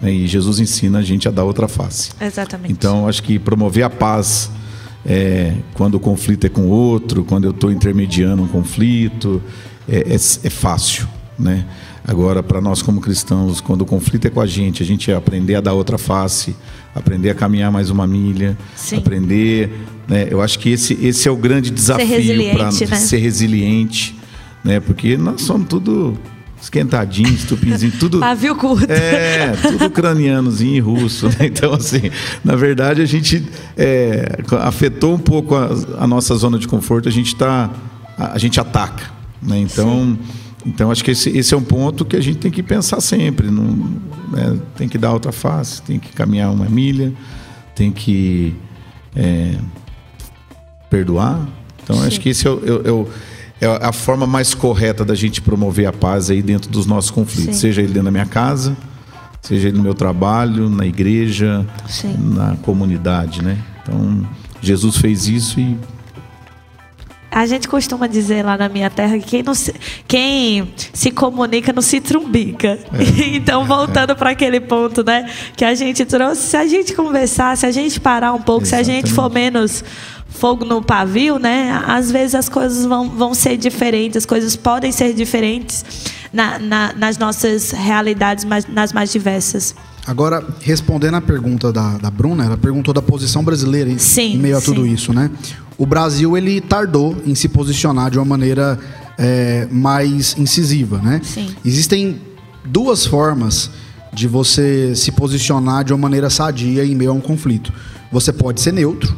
né? e Jesus ensina a gente a dar outra face. Exatamente. Então, acho que promover a paz é, quando o conflito é com outro, quando eu estou intermediando um conflito, é, é, é fácil, né? Agora, para nós como cristãos, quando o conflito é com a gente, a gente aprender a dar outra face, aprender a caminhar mais uma milha, Sim. aprender. Né, eu acho que esse, esse é o grande desafio para né? ser resiliente, né? Porque nós somos tudo esquentadinhos, tupinzinho, tudo. Pavio curto. É, tudo ucranianozinho e russo. Né? Então, assim, na verdade, a gente é, afetou um pouco a, a, nossa zona de conforto, a gente tá. A, a gente ataca. Né? Então. Sim então, acho que esse, esse, é um ponto que a gente tem que pensar sempre. Não, né? Tem que dar outra face, tem que caminhar uma milha, tem que é, perdoar. Então, acho que esse é, o, é, é, a forma mais correta da gente promover a paz aí dentro dos nossos conflitos, Sim. seja ele dentro da minha casa, seja ele no meu trabalho, na igreja, Sim. na comunidade, né? Então, Jesus fez isso e a gente costuma dizer lá na minha terra que quem, não se, quem se comunica não se trumbica. É. então, voltando para aquele ponto, né, que a gente trouxe, se a gente conversar, se a gente parar um pouco, Exatamente. se a gente for menos fogo no pavio, né, às vezes as coisas vão, vão ser diferentes, as coisas podem ser diferentes na, na, nas nossas realidades, mais, nas mais diversas. Agora, respondendo à pergunta da, da Bruna, ela perguntou da posição brasileira em, sim, em meio a sim. tudo isso, né? O Brasil, ele tardou em se posicionar de uma maneira é, mais incisiva, né? Sim. Existem duas formas de você se posicionar de uma maneira sadia em meio a um conflito. Você pode ser neutro,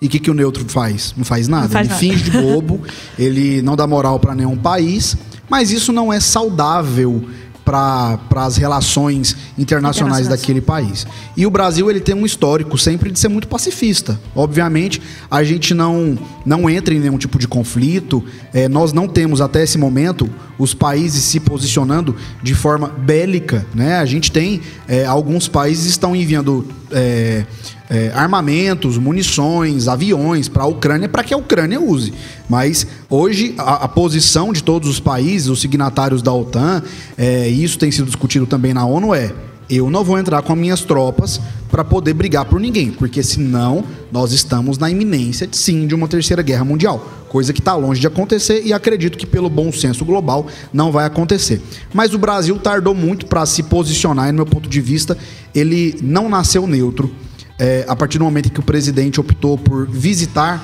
e o que, que o neutro faz? Não faz nada. Não faz ele nada. finge de bobo, ele não dá moral para nenhum país, mas isso não é saudável para as relações internacionais daquele país. E o Brasil ele tem um histórico sempre de ser muito pacifista. Obviamente, a gente não, não entra em nenhum tipo de conflito. É, nós não temos até esse momento os países se posicionando de forma bélica. Né? A gente tem é, alguns países estão enviando é, é, armamentos, munições, aviões para a Ucrânia para que a Ucrânia use. Mas hoje a, a, posição de todos os países, os signatários da OTAN, é, e isso tem sido discutido também na ONU, é eu não vou entrar com minhas tropas para poder brigar por ninguém, porque senão nós estamos na iminência, sim, de uma terceira guerra mundial, coisa que está longe de acontecer e acredito que pelo bom senso global não vai acontecer. Mas o Brasil tardou muito para se posicionar, e no meu ponto de vista, ele não nasceu neutro é, a partir do momento em que o presidente optou por visitar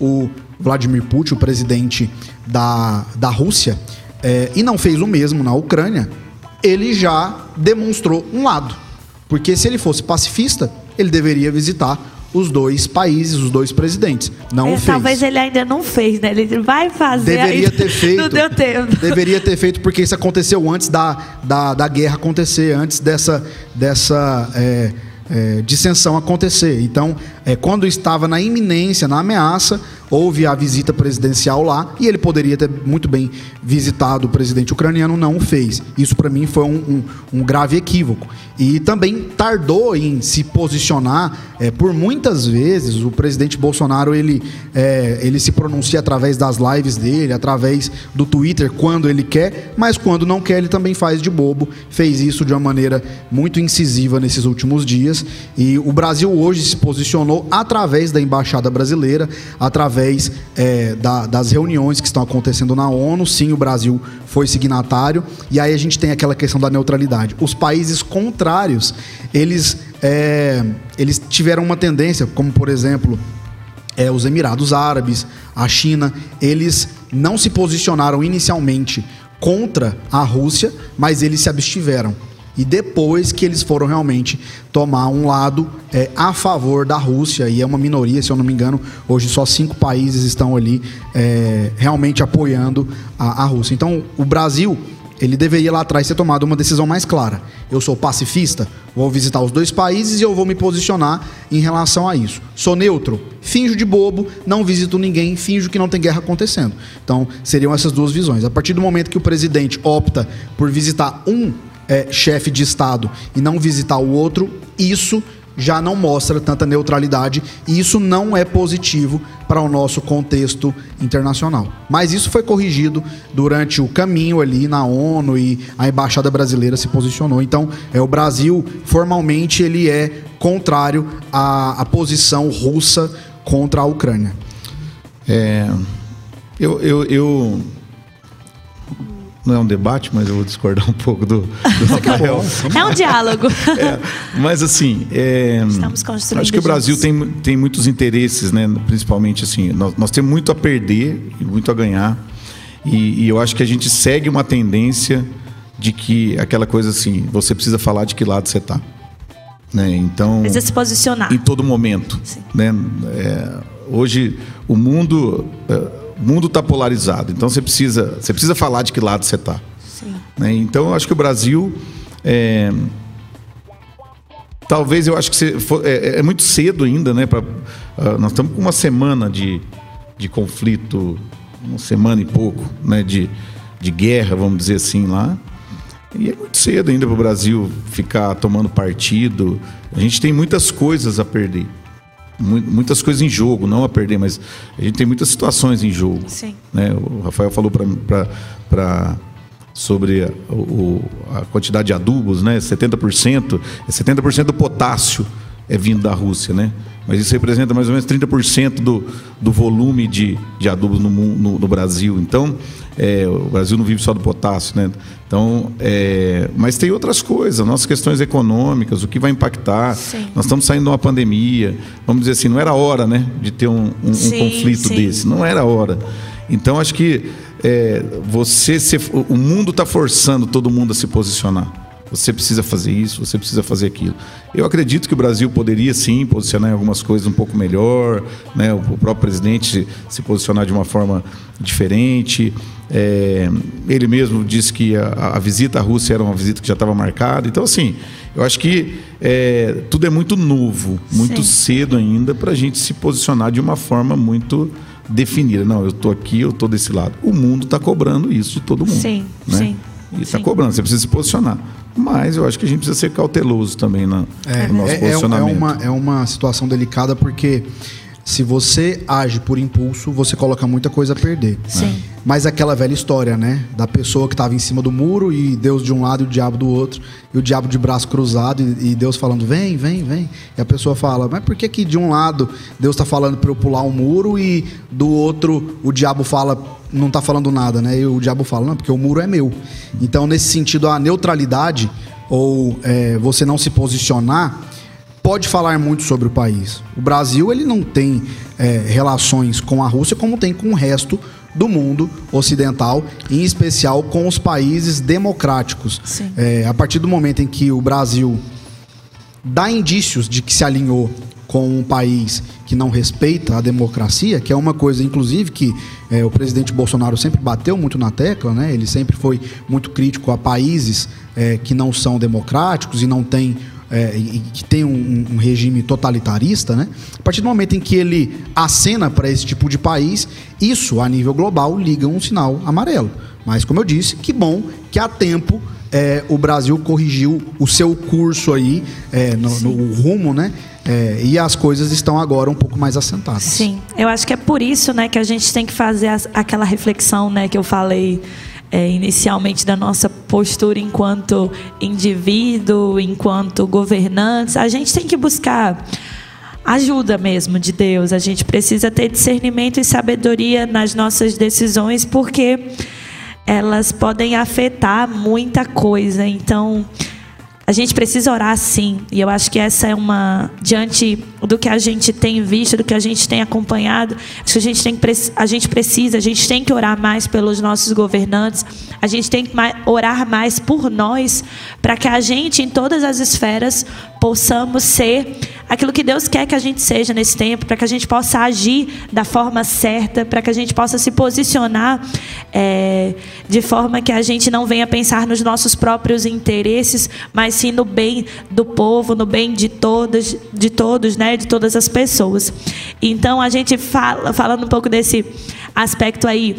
o Vladimir Putin, o presidente da, da Rússia, é, e não fez o mesmo na Ucrânia, ele já demonstrou um lado. Porque se ele fosse pacifista, ele deveria visitar os dois países, os dois presidentes. Não é, fez. Talvez ele ainda não fez, né? Ele vai fazer. Deveria ter feito. Não deu tempo. Deveria ter feito porque isso aconteceu antes da, da, da guerra acontecer, antes dessa, dessa é, é, dissensão acontecer. Então, é, quando estava na iminência, na ameaça, houve a visita presidencial lá e ele poderia ter muito bem visitado o presidente ucraniano, não o fez. Isso para mim foi um, um, um, grave equívoco. E também tardou em se posicionar. É, por muitas vezes o presidente Bolsonaro ele, é, ele se pronuncia através das lives dele, através do Twitter quando ele quer, mas quando não quer ele também faz de bobo. Fez isso de uma maneira muito incisiva nesses últimos dias. E o Brasil hoje se posicionou através da embaixada brasileira, através através é, da, das reuniões que estão acontecendo na ONU. Sim, o Brasil foi signatário. E aí a gente tem aquela questão da neutralidade. Os países contrários, eles, é, eles tiveram uma tendência, como por exemplo é, os Emirados Árabes, a China, eles não se posicionaram inicialmente contra a Rússia, mas eles se abstiveram e depois que eles foram realmente tomar um lado é, a favor da Rússia, e é uma minoria, se eu não me engano, hoje só cinco países estão ali é, realmente apoiando a, a Rússia. Então, o Brasil ele deveria lá atrás ter tomado uma decisão mais clara. Eu sou pacifista, vou visitar os dois países e eu vou me posicionar em relação a isso. Sou neutro, finjo de bobo, não visito ninguém, finjo que não tem guerra acontecendo. Então, seriam essas duas visões. A partir do momento que o presidente opta por visitar um é, chefe de Estado e não visitar o outro, isso já não mostra tanta neutralidade e isso não é positivo para o nosso contexto internacional. Mas isso foi corrigido durante o caminho ali na ONU e a embaixada brasileira se posicionou. Então, é o Brasil formalmente ele é contrário à, à posição russa contra a Ucrânia. É, eu, eu, eu não é um debate, mas eu vou discordar um pouco do, do Rafael. É um diálogo. É, mas assim, é, Estamos construindo acho que o Brasil tem, tem muitos interesses, né? Principalmente assim, nós, nós temos muito a perder e muito a ganhar. E, e, eu acho que a gente segue uma tendência de que aquela coisa assim, você precisa falar de que lado você está. Né? Então, precisa se posicionar. Em todo momento. Sim. Né? É, hoje, o mundo é, o mundo está polarizado. Então você precisa, você precisa falar de que lado você está. Né? Então eu acho que o Brasil é, talvez eu acho que você, for- é, é muito cedo ainda, né? Pra, ah, nós estamos com uma semana de, de conflito, uma semana e pouco, né? De, de guerra, vamos dizer assim, lá. E é muito cedo ainda para o Brasil ficar tomando partido. A gente tem muitas coisas a perder. Mu- Muitas coisas em jogo, não a perder, mas a gente tem muitas situações em jogo. Sim. né? O Rafael falou para sobre a, o- a quantidade de adubos, né? 70%, é 70% do potássio é vindo da Rússia, né? Mas isso representa mais ou menos 30% do, do volume de, de adubos no, no, no Brasil. Então, é, o Brasil não vive só do potássio, né? Então, é, mas tem outras coisas, nossas questões econômicas, o que vai impactar. Sim. Nós estamos saindo de uma pandemia. Vamos dizer assim, não era hora, né? De ter um, um- um Sim, conflito sim. desse. Não era hora. Então acho que é, você se- o mundo está forçando todo mundo a se posicionar. Você precisa fazer isso, você precisa fazer aquilo. Eu acredito que o Brasil poderia sim posicionar em algumas coisas um pouco melhor, né? O próprio presidente se, se posicionar de uma forma diferente. É, ele mesmo disse que a, a visita à Rússia era uma visita que já estava marcada. Então assim, eu acho que é, tudo é muito novo, muito Sim. cedo ainda para a gente se posicionar de uma forma muito definida. Não, eu estou aqui, eu estou desse lado. O mundo está cobrando isso de todo mundo. Sim, né? sim, E está cobrando, você precisa se posicionar. Mas eu acho que a gente precisa ser cauteloso também na, É, no nosso é- é, posicionamento. é uma, é uma situação delicada porque se você age por impulso, você coloca muita coisa a perder. Sim. Mas aquela velha história, né? Da pessoa que estava em cima do muro e Deus de um lado e o diabo do outro, e o diabo de braço cruzado e, e Deus falando, vem, vem, vem. E a pessoa fala, mas por que que de um lado Deus está falando para eu pular um muro e do outro o diabo fala, não está falando nada, né? E o diabo fala, não, porque o muro é meu. Então, nesse sentido, a neutralidade ou é, você não se posicionar pode falar muito sobre o país. O Brasil ele não tem é, relações com a Rússia como tem com o resto do mundo ocidental, em especial com os países democráticos. É, a partir do momento em que o Brasil dá indícios de que se alinhou com um país que não respeita a democracia, que é uma coisa, inclusive, que é, o presidente Bolsonaro sempre bateu muito na tecla, né? Ele sempre foi muito crítico a países é, que não são democráticos e não têm é, e- que tem um, um regime totalitarista, né? A partir do momento em que ele acena para esse tipo de país, isso a nível global liga um sinal amarelo. Mas como eu disse, que bom que há tempo é, o Brasil corrigiu o seu curso aí é, no, no rumo, né? É, e as coisas estão agora um pouco mais assentadas. Sim, eu acho que é por isso, né, que a gente tem que fazer as- aquela reflexão, né, que eu falei é, inicialmente da nossa postura enquanto indivíduo, enquanto governantes. A gente tem que buscar ajuda mesmo de Deus. A gente precisa ter discernimento e sabedoria nas nossas decisões, porque elas podem afetar muita coisa. Então, a gente precisa orar sim. E eu acho que essa é uma. Diante do que a gente tem visto, do que a gente tem acompanhado, acho que a gente, tem, a gente precisa, a gente tem que orar mais pelos nossos governantes, a gente tem que orar mais por nós, para que a gente, em todas as esferas, possamos ser aquilo que Deus quer que a gente seja nesse tempo, para que a gente possa agir da forma certa, para que a gente possa se posicionar é, de forma que a gente não venha pensar nos nossos próprios interesses, mas sim no bem do povo, no bem de todas, de todos, né, de todas as pessoas. Então a gente fala, falando um pouco desse aspecto aí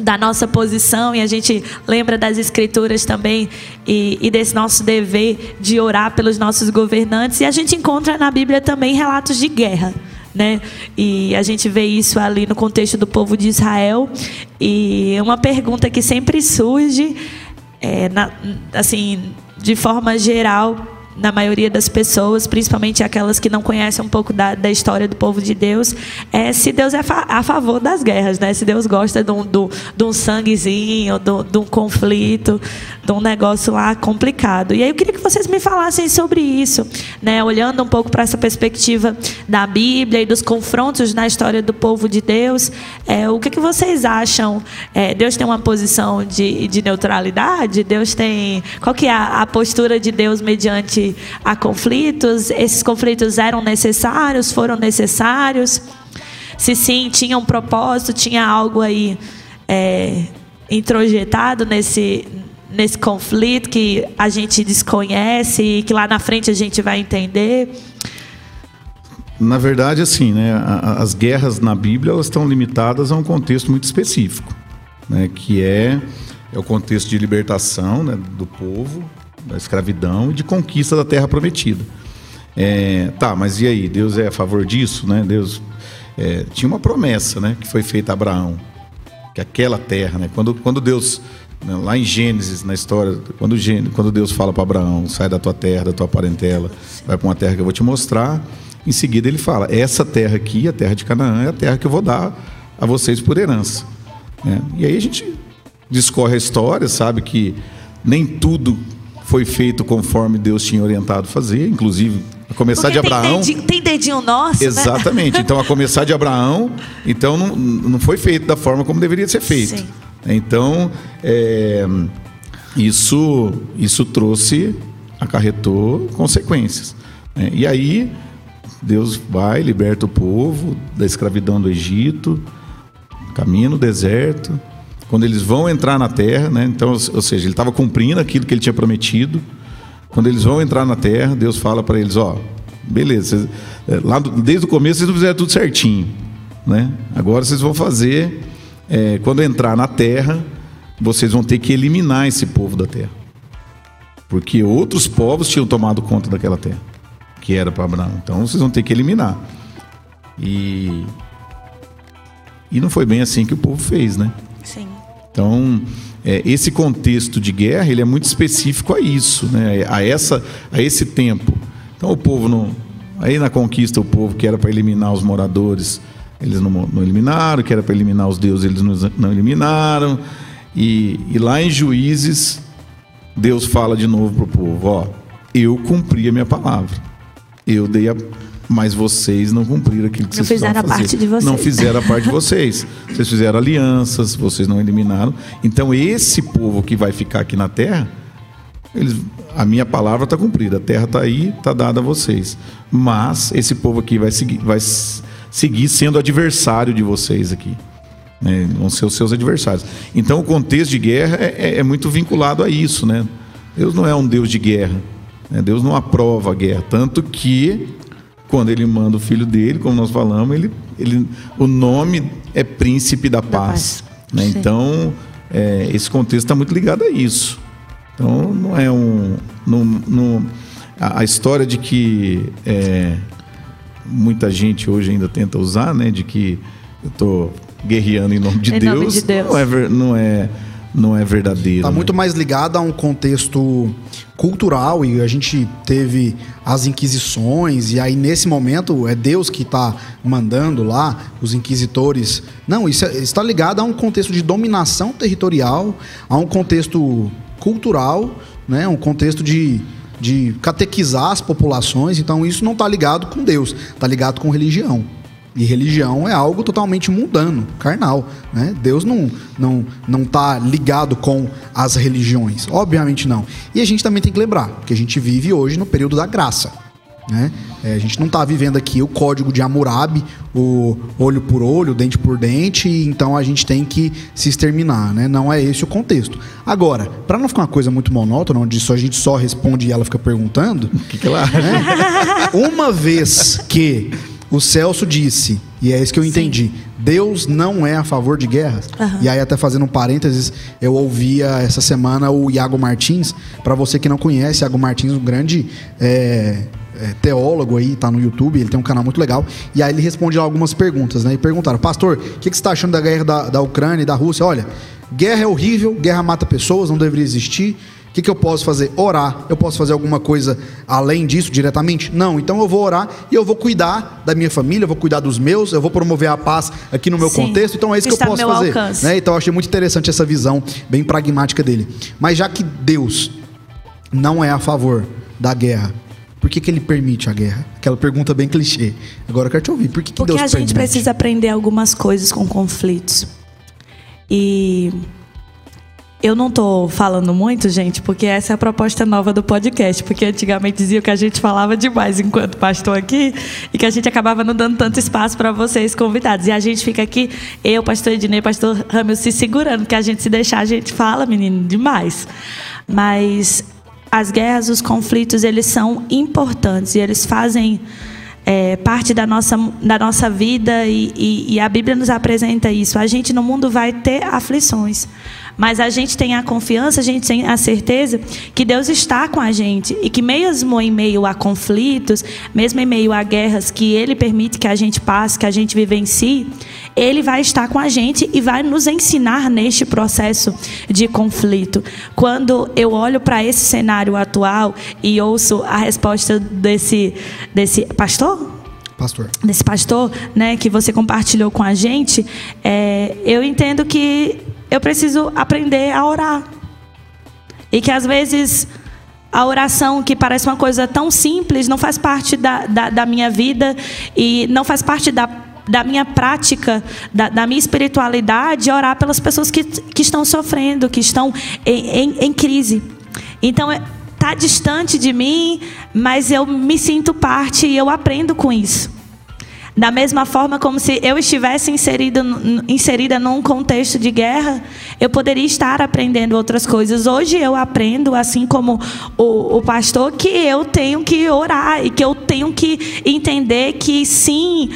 da nossa posição e a gente lembra das escrituras também e, e desse nosso dever de orar pelos nossos governantes. E a gente encontra na Bíblia também relatos de guerra né? E a gente vê isso ali no contexto do povo de Israel. E uma pergunta que sempre surge é, na- assim de forma geral na maioria das pessoas, principalmente aquelas que não conhecem um pouco da, da história do povo de Deus, é se Deus é fa- a favor das guerras, né? Se Deus gosta de um, do- de um sanguezinho, do- de um conflito, de um negócio lá complicado. E aí eu queria que vocês me falassem sobre isso, né? Olhando um pouco para essa perspectiva da Bíblia e dos confrontos na história do povo de Deus, é, o que, que vocês acham? É, Deus tem uma posição de, de neutralidade? Deus tem qual que é a, a postura de Deus mediante a conflitos? Esses conflitos eram necessários? Foram necessários? Se sim, tinha um propósito, tinha algo aí é, introjetado nesse nesse conflito que a gente desconhece e que lá na frente a gente vai entender? Na verdade, assim, né, as guerras na Bíblia elas estão limitadas a um contexto muito específico, né, que é, é o contexto de libertação né, do povo, da escravidão e de conquista da terra prometida. É, tá, mas e aí? Deus é a favor disso, né? Deus é, tinha uma promessa, né, que foi feita a Abraão, que aquela terra, né, quando, quando Deus né, lá em Gênesis, na história, quando, quando Deus fala para Abraão, sai da tua terra, da tua parentela, vai para uma terra que eu vou te mostrar. Em seguida ele fala: essa terra aqui, a terra de Canaã, é a terra que eu vou dar a vocês por herança. Né? E aí a gente discorre a história, sabe que nem tudo foi feito conforme Deus tinha orientado fazer, inclusive a começar Porque de Abraão. Tem dedinho, tem dedinho nosso, né? Exatamente. Né? Então, a começar de Abraão, então não, não foi feito da forma como deveria ser feito. Sim. Então, é, isso, isso trouxe, acarretou consequências. Né? E aí, Deus vai, liberta o povo da escravidão do Egito, caminha no deserto. Quando eles vão entrar na terra, né? então, ou seja, ele estava cumprindo aquilo que ele tinha prometido. Quando eles vão entrar na terra, Deus fala para eles: Ó, beleza, vocês, é, lá desde o começo vocês não fizeram tudo certinho. Né? Agora vocês vão fazer é, quando entrar na terra, vocês vão ter que eliminar esse povo da terra. Porque outros povos tinham tomado conta daquela terra, que era para Abraão. Então vocês vão ter que eliminar. E e não foi bem assim que o povo fez, né? Sim. Então, é, esse contexto de guerra, ele é muito específico a isso, né? A essa a esse tempo. Então o povo não aí na conquista o povo que era para eliminar os moradores eles não, não eliminaram, que era para eliminar os deuses, eles não, não eliminaram. E, e, lá em Juízes, Deus fala de novo para o povo: Ó, eu cumpri a minha palavra. Eu dei a. Mas vocês não cumpriram aquilo que não vocês fizeram a fazer. parte de vocês. Não fizeram a parte de vocês. Vocês fizeram alianças, vocês não eliminaram. Então, esse povo que vai ficar aqui na terra, eles, a minha palavra está cumprida, a terra está aí, está dada a vocês. Mas esse povo aqui vai seguir, vai seguir sendo adversário de vocês aqui. Né? Vão ser os seus adversários. Então o contexto de guerra é, é, é muito vinculado a isso. Né? Deus não é um Deus de guerra. Né? Deus não aprova a guerra. Tanto que, quando ele manda o filho dele, como nós falamos, ele, ele, o nome é príncipe da paz. Da paz. Né? Então, é, esse contexto está muito ligado a isso. Então, não é um. Não, não, a, a história de que é, muita gente hoje ainda tenta usar, né? De que eu estou guerreando em nome de, em Deus, nome de Deus. Não é, não é, não é verdadeiro. Está né? muito mais ligado a um contexto cultural e a gente teve as inquisições e aí nesse momento é Deus que está mandando lá os inquisitores. Não, isso é, está ligado a um contexto de dominação territorial, a um contexto cultural, né? Um contexto de de catequizar as populações, então isso não está ligado com Deus, está ligado com religião. E religião é algo totalmente mundano, carnal. Né? Deus não não não está ligado com as religiões, obviamente não. E a gente também tem que lembrar que a gente vive hoje no período da graça. Né? É, a gente não está vivendo aqui o código de Hammurabi, o olho por olho, dente por dente, então a gente tem que se exterminar, né? Não é esse o contexto. Agora, para não ficar uma coisa muito monótona, onde só a gente só responde e ela fica perguntando, que, que ela acha? Né? uma vez que o Celso disse, e é isso que eu entendi, Sim. Deus não é a favor de guerras. Uhum. E aí, até fazendo um parênteses, eu ouvia essa semana o Iago Martins. Para você que não conhece, Iago Martins, um grande é, é, teólogo aí, tá no YouTube, ele tem um canal muito legal. E aí ele responde algumas perguntas, né? E perguntaram, pastor, o que, que você está achando da guerra da, da Ucrânia e da Rússia? Olha, guerra é horrível, guerra mata pessoas, não deveria existir. O que, que eu posso fazer? Orar. Eu posso fazer alguma coisa além disso diretamente? Não. Então eu vou orar e eu vou cuidar da minha família, eu vou cuidar dos meus, eu vou promover a paz aqui no meu Sim. contexto. Então é isso que, que eu posso fazer. Né? Então eu achei muito interessante essa visão bem pragmática dele. Mas já que Deus não é a favor da guerra, por que, que ele permite a guerra? Aquela pergunta bem clichê. Agora eu quero te ouvir. Por que, que Porque Deus a gente permite? precisa aprender algumas coisas com conflitos. E Eu não estou falando muito, gente, porque essa é a proposta nova do podcast. Porque antigamente diziam que a gente falava demais enquanto pastor aqui e que a gente acabava não dando tanto espaço para vocês convidados. E a gente fica aqui, eu, pastor Ednei, pastor Ramil, se segurando, que a gente se deixar, a gente fala, menino, demais. Mas as guerras, os conflitos, eles são importantes e eles fazem é, parte da nossa, da nossa vida e, e, e a Bíblia nos apresenta isso. A gente no mundo vai ter aflições. Mas a gente tem a confiança, a gente tem a certeza que Deus está com a gente e que mesmo em meio a conflitos, mesmo em meio a guerras que Ele permite que a gente passe, que a gente vivencie, Ele vai estar com a gente e vai nos ensinar neste processo de conflito. Quando eu olho para esse cenário atual e ouço a resposta desse, desse pastor, Pastor. desse pastor, né, que você compartilhou com a gente, é, eu entendo que eu preciso aprender a orar. E que às vezes a oração, que parece uma coisa tão simples, não faz parte da, da, da minha vida e não faz parte da, da minha prática, da, da minha espiritualidade, orar pelas pessoas que, que estão sofrendo, que estão em, em, em crise. Então, está distante de mim, mas eu me sinto parte e eu aprendo com isso. Da mesma forma como se eu estivesse inserido, inserida num contexto de guerra, eu poderia estar aprendendo outras coisas. Hoje eu aprendo, assim como o, o pastor, que eu tenho que orar e que eu tenho que entender que sim,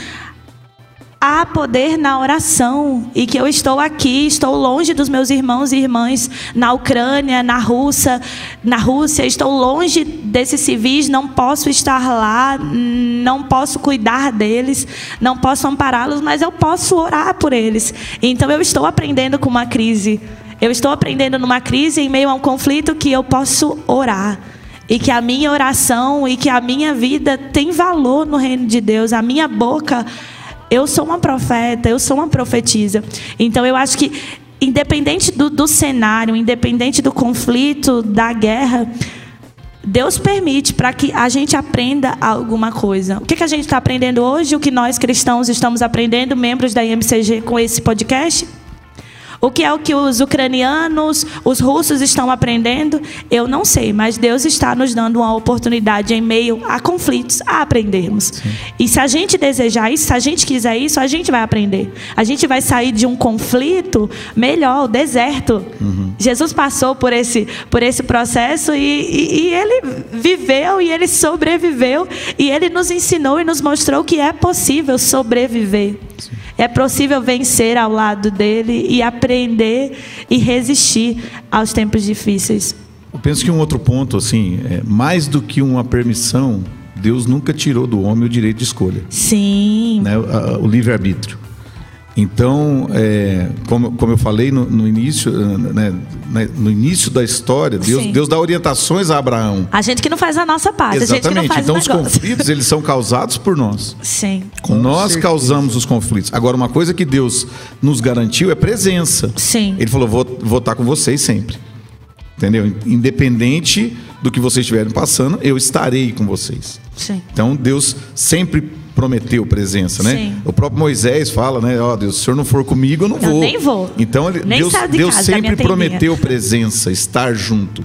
há poder na oração e que eu estou aqui, estou longe dos meus irmãos e irmãs na Ucrânia, na Rússia, na Rússia, estou longe desses civis, não posso estar lá, não posso cuidar deles, não posso ampará-los, mas eu posso orar por eles. Então eu estou aprendendo com uma crise. Eu estou aprendendo numa crise em meio a um conflito que eu posso orar e que a minha oração e que a minha vida tem valor no reino de Deus. A minha boca eu sou uma profeta, eu sou uma profetisa. Então eu acho que, independente do, do cenário, independente do conflito, da guerra, Deus permite para que a gente aprenda alguma coisa. O que, que a gente está aprendendo hoje? O que nós cristãos estamos aprendendo, membros da IMCG, com esse podcast? O que é o que os ucranianos, os russos estão aprendendo? Eu não sei, mas Deus está nos dando uma oportunidade em meio a conflitos a aprendermos. Sim. E se a gente desejar isso, se a gente quiser isso, a gente vai aprender. A gente vai sair de um conflito melhor, o deserto. Uhum. Jesus passou por esse, por esse processo e, e, e ele viveu e ele sobreviveu. E ele nos ensinou e nos mostrou que é possível sobreviver. Sim. É possível vencer ao lado dele e aprender e resistir aos tempos difíceis. Eu penso que um outro ponto, assim, é, mais do que uma permissão, Deus nunca tirou do homem o direito de escolha. Sim. Né, o, o livre-arbítrio. Então, é, como, como eu falei no, no início, né, né, no início da história, Deus, Deus dá orientações a Abraão. A gente que não faz a nossa parte, Exatamente. a gente que não faz então, os conflitos, eles são causados por nós. Sim. Com nós certeza. causamos os conflitos. Agora, uma coisa que Deus nos garantiu é presença. Sim. Ele falou, vou, vou estar com vocês sempre. Entendeu? Independente do que vocês estiverem passando, eu estarei com vocês. Sim. Então, Deus sempre prometeu presença, né? Sim. O próprio Moisés fala, né? Ó, oh, Deus, se o senhor não for comigo, eu não eu vou. Nem vou. Então ele, nem Deus, de Deus sempre prometeu presença, estar junto.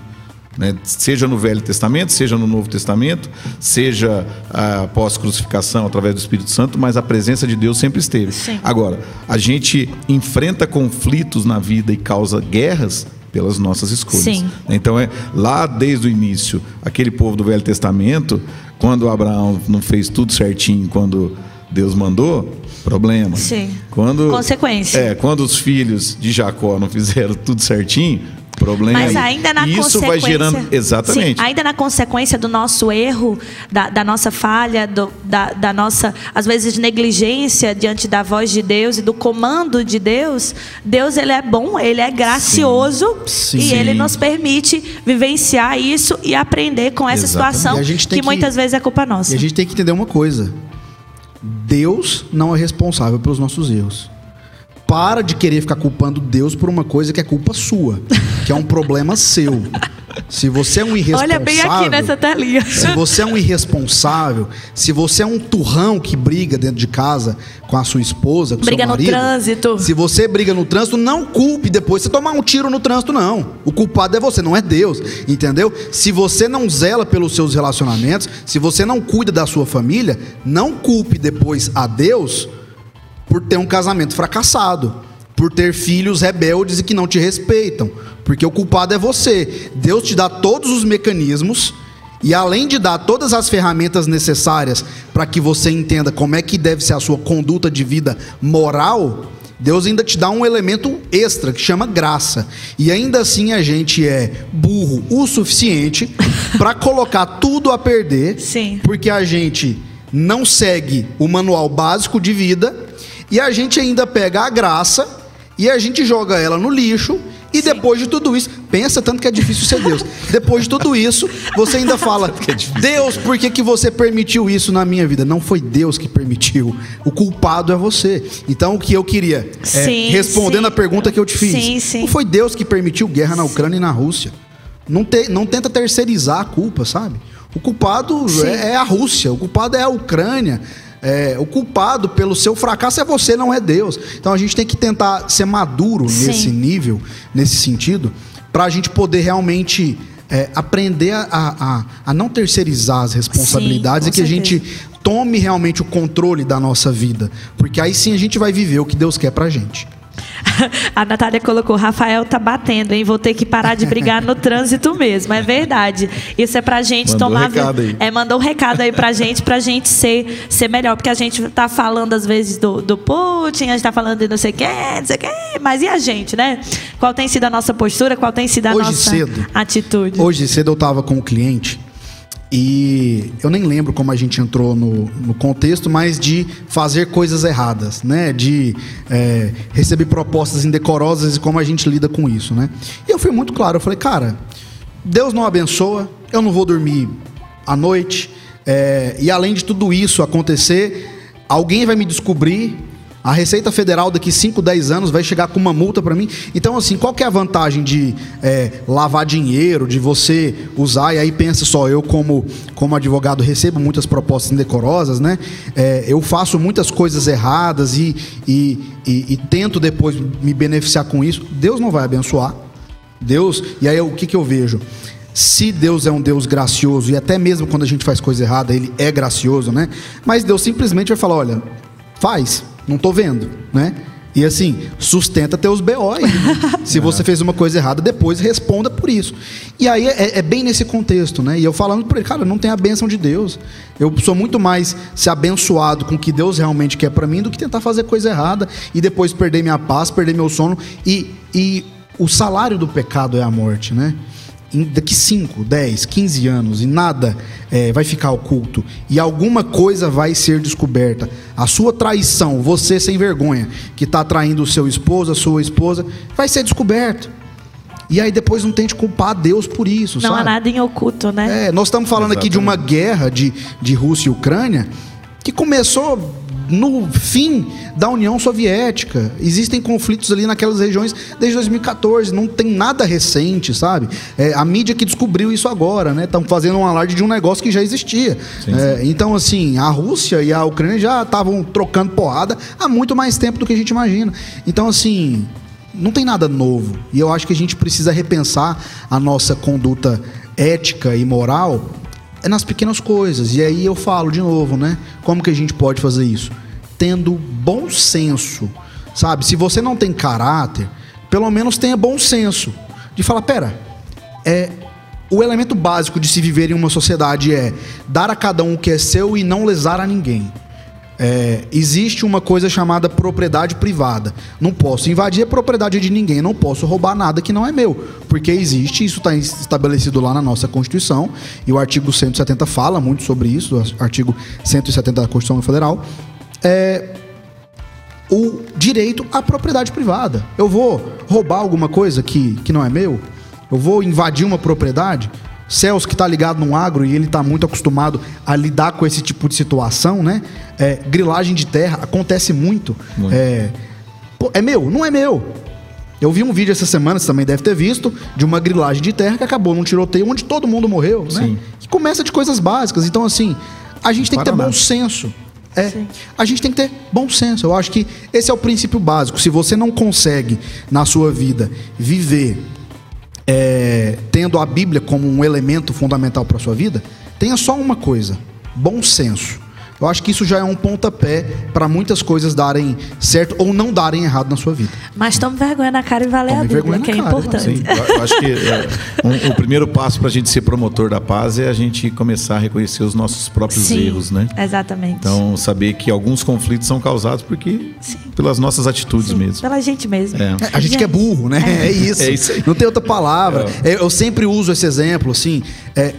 Né? Seja no Velho Testamento, seja no Novo Testamento, seja após crucificação através do Espírito Santo, mas a presença de Deus sempre esteve. Sim. Agora, a gente enfrenta conflitos na vida e causa guerras pelas nossas escolhas. Sim. Então é lá desde o início, aquele povo do Velho Testamento, quando Abraão não fez tudo certinho, quando Deus mandou, problema. Sim. Quando, Consequência. É, quando os filhos de Jacó não fizeram tudo certinho, problema Mas aí. ainda na Isso consequência. vai gerando. Exatamente. Sim, ainda na consequência do nosso erro, da, da nossa falha, do, da, da, nossa, às vezes, negligência diante da voz de Deus e do comando de Deus, Deus ele é bom, ele é gracioso Sim. e Sim. ele nos permite vivenciar isso e aprender com essa Exatamente. situação que, que, muitas vezes é culpa nossa. E a gente tem que entender uma coisa. Deus não é responsável pelos nossos erros. Para de querer ficar culpando Deus por uma coisa que é culpa sua, que é um problema seu. Se você é um irresponsável. Olha bem aqui nessa telinha. Se você é um irresponsável, se você é um turrão que briga dentro de casa com a sua esposa, com Briga seu no marido. trânsito. Se você briga no trânsito, não culpe depois você tomar um tiro no trânsito, não. O culpado é você, não é Deus. Entendeu? Se você não zela pelos seus relacionamentos, se você não cuida da sua família, não culpe depois a Deus por ter um casamento fracassado, por ter filhos rebeldes e que não te respeitam, porque o culpado é você. Deus te dá todos os mecanismos e além de dar todas as ferramentas necessárias para que você entenda como é que deve ser a sua conduta de vida moral, Deus ainda te dá um elemento extra que chama graça. E ainda assim a gente é burro o suficiente para colocar tudo a perder, Sim. porque a gente não segue o manual básico de vida e a gente ainda pega a graça e a gente joga ela no lixo e depois de tudo isso, pensa tanto que é difícil ser Deus. Depois de tudo isso, você ainda fala: Deus, por que, que você permitiu isso na minha vida? Não foi Deus que permitiu. O culpado é você. Então, o que eu queria, é, Sim, respondendo sim. a pergunta que eu te fiz, Sim, sim. não foi Deus que permitiu guerra na Ucrânia e na Rússia. Não, te- não tenta terceirizar a culpa, sabe? O culpado Sim. é, é a Rússia, o culpado é a Ucrânia. É, o culpado pelo seu fracasso é você, não é Deus. Então a gente tem que tentar ser maduro Sim. nesse nível, nesse sentido, para a gente poder realmente é, aprender a, a, a não terceirizar as responsabilidades Sim, e que a gente tome realmente o controle da nossa vida. Porque aí sim a gente vai viver o que Deus quer pra gente. A Natália colocou, Rafael tá batendo, hein? Vou ter que parar de brigar no trânsito mesmo. É verdade. Isso é pra gente Mandou tomar. um recado aí. É, mandou um recado aí pra gente, pra gente ser, ser melhor. Porque a gente tá falando, às vezes, do, do Putin, a gente tá falando de não sei quem, não sei quem. Mas e a gente, né? Qual tem sido a nossa postura? Qual tem sido a Hoje nossa cedo. atitude? Hoje cedo eu tava com um cliente e eu nem lembro como a gente entrou no, no contexto, mas de fazer coisas erradas, né? De é, receber propostas indecorosas e como a gente lida com isso, né? E eu fui muito claro, eu falei, cara, Deus não abençoa, eu não vou dormir à noite, é, e além de tudo isso acontecer, alguém vai me descobrir. A Receita Federal daqui 5, 10 anos vai chegar com uma multa para mim. Então, assim, qual que é a vantagem de é, lavar dinheiro, de você usar? E aí pensa só, eu como, como advogado recebo muitas propostas indecorosas, né? É, eu faço muitas coisas erradas e, e, e- e tento depois me beneficiar com isso. Deus não vai abençoar. Deus, e aí o que, que eu vejo? Se Deus é um Deus gracioso, e até mesmo quando a gente faz coisa errada, ele é gracioso, né? Mas Deus simplesmente vai falar: olha, faz, não tô vendo, né? E assim, sustenta teus BO aí. né? Se você fez uma coisa errada, depois responda por isso. E aí é, é bem nesse contexto, né? E eu falando para ele, cara, não tem a bênção de Deus. Eu sou muito mais ser abençoado com o que Deus realmente quer para mim do que tentar fazer coisa errada e depois perder minha paz, perder meu sono. E, e o salário do pecado é a morte, né? Em- daqui 5, 10, 15 anos e nada eh, vai ficar oculto e alguma coisa vai ser descoberta. A sua traição, você sem vergonha, que está traindo o seu esposo, a sua esposa, vai ser descoberto. E aí depois não tente culpar Deus por isso, Não há sabe? nada em oculto, né? É, nós estamos falando aqui de uma guerra de, de Rússia e Ucrânia que começou no fim da União Soviética. Existem conflitos ali naquelas regiões desde 2014. Não tem nada recente, sabe? É, a mídia que descobriu isso agora, né? Estão fazendo um alarde de um negócio que já existia. É, então, assim, a Rússia e a Ucrânia já estavam trocando porrada há muito mais tempo do que a gente imagina. Então, assim, não tem nada novo. E eu acho que a gente precisa repensar a nossa conduta ética e moral é nas pequenas coisas. E aí eu falo de novo, né? Como que a gente pode fazer isso? Tendo bom senso, sabe? Se você não tem caráter, pelo menos tenha bom senso de falar, pera, é o elemento básico de se viver em uma sociedade é dar a cada um o que é seu e não lesar a ninguém. É, existe uma coisa chamada propriedade privada. Não posso invadir a propriedade de ninguém, não posso roubar nada que não é meu. Porque existe, isso está estabelecido lá na nossa Constituição, e o artigo 170 fala muito sobre isso, artigo 170 da Constituição Federal. É, o direito à propriedade privada. Eu vou roubar alguma coisa que, que não é meu? Eu vou invadir uma propriedade? Celso, que está ligado no agro e ele está muito acostumado a lidar com esse tipo de situação, né? É, grilagem de terra acontece muito. Muito. É, pô, é meu? Não é meu. Eu vi um vídeo essa semana, você também deve ter visto, de uma grilagem de terra que acabou num tiroteio onde todo mundo morreu, né? Sim. Que começa de coisas básicas. Então, assim, a gente tem que ter bom senso. É, a gente tem que ter bom senso. Eu acho que esse é o princípio básico. Se você não consegue, na sua vida, viver é, tendo a Bíblia como um elemento fundamental para sua vida, tenha só uma coisa: bom senso. Eu acho que isso já é um pontapé para muitas coisas darem certo ou não darem errado na sua vida. Mas tome vergonha na cara e valer Tome a Bíblia, vergonha na que é cara, importante. Sim, eu acho que é, um- o primeiro passo para a gente ser promotor da paz é a gente começar a reconhecer os nossos próprios Sim, erros, né? Exatamente. Então, saber que alguns conflitos são causados porque pelas nossas atitudes Sim, mesmo. Pela gente mesmo. É. A gente que é burro, né? É, isso. É isso aí. Não tem outra palavra. É, Eu sempre uso esse exemplo, assim. é,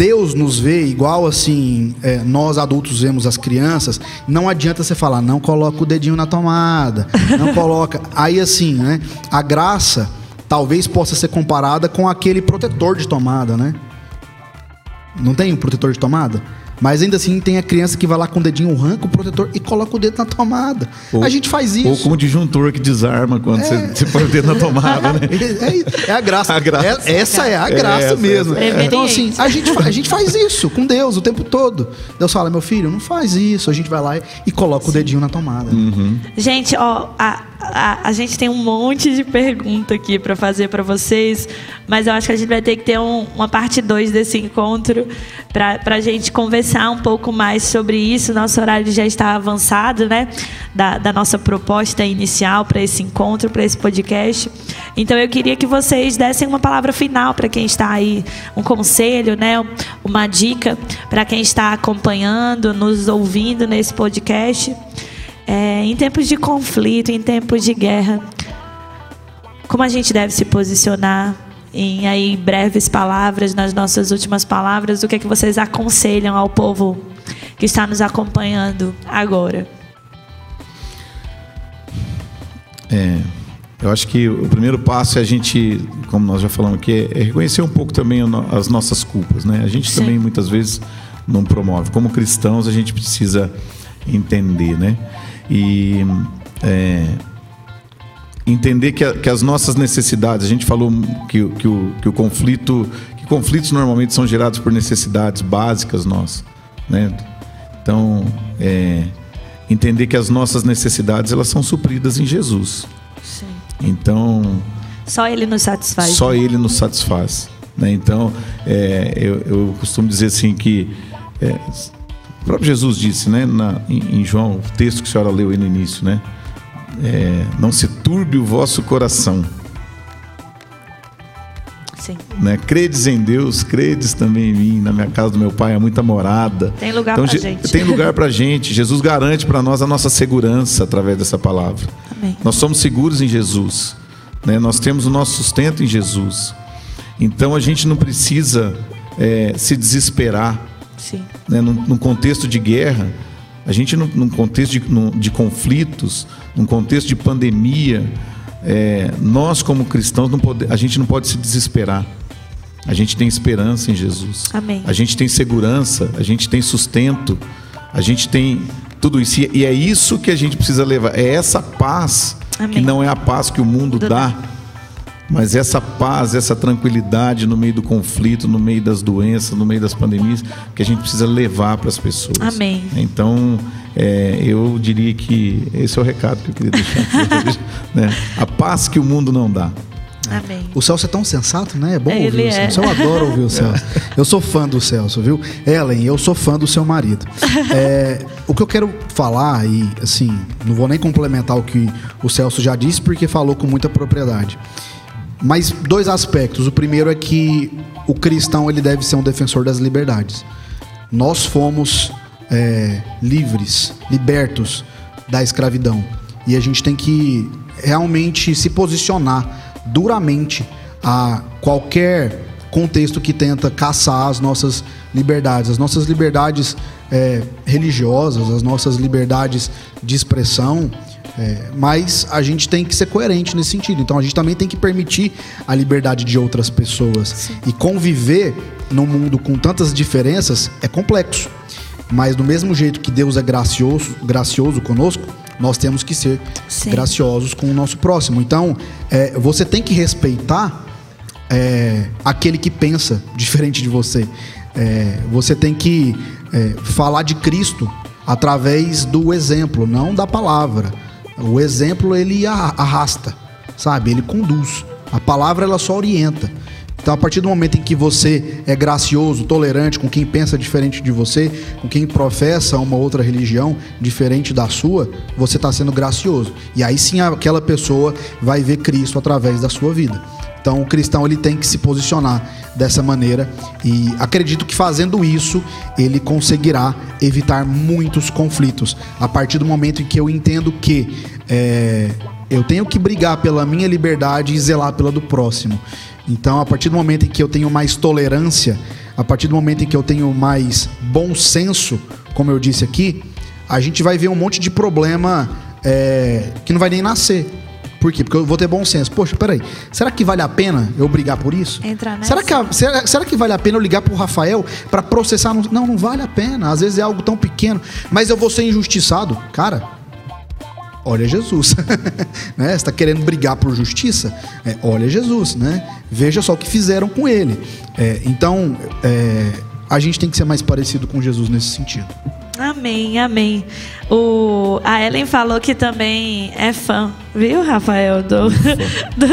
Deus nos vê igual assim, é, nós adultos vemos as crianças. Não adianta você falar, não coloca o dedinho na tomada, não coloca. Aí assim, né? A graça talvez possa ser comparada com aquele protetor de tomada, né? Não tem um protetor de tomada? Mas ainda assim tem a criança que vai lá com o dedinho, arranca o protetor e coloca o dedo na tomada. Ou- a gente faz isso. Ou com o disjuntor que desarma quando você, você põe o dedo na tomada, né? É, é a graça. A graça. É- essa é a É graça essa, mesmo. Então, assim, a gente, a gente faz isso com Deus o tempo todo. Deus fala, meu filho, não faz isso. A gente vai lá e, e coloca o dedinho na tomada. Uhum. Gente, ó, a, a, a gente tem um monte de pergunta aqui para fazer para vocês, mas eu acho que a gente vai ter que ter um- uma parte 2 desse encontro para a gente conversar um pouco mais sobre isso. Nosso horário já está avançado, né? Da, da nossa proposta inicial para esse encontro, para esse podcast. Então eu queria que vocês dessem uma palavra final para quem está aí, um conselho, né? Uma dica para quem está acompanhando, nos ouvindo nesse podcast. É, em tempos de conflito, em tempos de guerra, como a gente deve se posicionar? Em aí breves palavras, nas nossas últimas palavras, o que é que vocês aconselham ao povo que está nos acompanhando agora? É, eu acho que o primeiro passo é a gente, como nós já falamos aqui, é reconhecer um pouco também as nossas culpas, né? A gente Sim. também muitas vezes não promove. Como cristãos, a gente precisa entender, né? E é, entender que, a- que as nossas necessidades, a gente falou que, o- que, o, que o conflito, que conflitos normalmente são gerados por necessidades básicas nossas, né? Então, é, entender que as nossas necessidades elas são supridas em Jesus. Sim. Então, Só Ele nos satisfaz. só Ele nos satisfaz. Né? Então, é, eu, eu costumo dizer assim que é, o próprio Jesus disse, né, na, em, em João, o texto que a senhora leu aí no início, né? É, não se turbe o vosso coração. Sim. Né? Credes em Deus, credes também em mim. Na minha casa do meu pai há muita morada. Tem lugar então, Je- gente. Tem lugar pra gente. Jesus garante para nós a nossa segurança através dessa palavra. Amém. Nós somos seguros em Jesus. Né? Nós temos o nosso sustento em Jesus. Então a gente não precisa é, se desesperar. Sim. Né? Num, num contexto de guerra, a gente num, num contexto de, num- de conflitos, num contexto de pandemia, é, nós como cristãos não pode, a gente não pode se desesperar. A gente tem esperança em Jesus. Amém. A gente tem segurança, a gente tem sustento, a gente tem tudo isso. E é isso que a gente precisa levar. É essa paz Amém. que não é a paz que o mundo Do- dá, mas essa paz, essa tranquilidade no meio do conflito, no meio das doenças, no meio das pandemias, que a gente precisa levar para as pessoas. Amém. Então, é, eu diria que esse é o recado que eu queria deixar aqui. né? A paz que o mundo não dá. Amém. O Celso é tão sensato, né? É bom Ele ouvir o é. Celso. Eu adoro ouvir o Celso. Eu sou fã do Celso, viu? Ellen, eu sou fã do seu marido. É, o que eu quero falar, e assim, não vou nem complementar o que o Celso já disse, porque falou com muita propriedade. Mas dois aspectos. O primeiro é que o cristão ele deve ser um defensor das liberdades. Nós fomos é, livres, libertos da escravidão. E a gente tem que realmente se posicionar duramente a qualquer contexto que tenta caçar as nossas liberdades. As nossas liberdades é, religiosas, as nossas liberdades de expressão. É, mas a gente tem que ser coerente nesse sentido. Então a gente também tem que permitir a liberdade de outras pessoas. E conviver num mundo com tantas diferenças é complexo. Mas do mesmo jeito que Deus é gracioso, gracioso conosco, nós temos que ser Sim. graciosos com o nosso próximo. Então, é, você tem que respeitar é, aquele que pensa diferente de você. É, você tem que é, falar de Cristo através do exemplo, não da palavra. O exemplo ele arrasta, sabe? Ele conduz. A palavra ela só orienta. Então, a partir do momento em que você é gracioso, tolerante com quem pensa diferente de você, com quem professa uma outra religião diferente da sua, você está sendo gracioso. E aí sim aquela pessoa vai ver Cristo através da sua vida. Então, o cristão ele tem que se posicionar dessa maneira e acredito que fazendo isso ele conseguirá evitar muitos conflitos. A partir do momento em que eu entendo que é, eu tenho que brigar pela minha liberdade e zelar pela do próximo. Então, a partir do momento em que eu tenho mais tolerância, a partir do momento em que eu tenho mais bom senso, como eu disse aqui, a gente vai ver um monte de problema é, que não vai nem nascer. Por quê? Porque eu vou ter bom senso. Poxa, peraí. Será que vale a pena eu brigar por isso? Entrar nessa. Será que, a- será, será que vale a pena eu ligar pro Rafael para processar? no- Não, não vale a pena. Às vezes é algo tão pequeno. Mas eu vou ser injustiçado. Cara, olha Jesus. né? Você tá querendo brigar por justiça? É, olha Jesus, né? Veja só o que fizeram com ele. É, então, é, a gente tem que ser mais parecido com Jesus nesse sentido. Amém, amém. O, a Ellen falou que também é fã, viu, Rafael? Do, do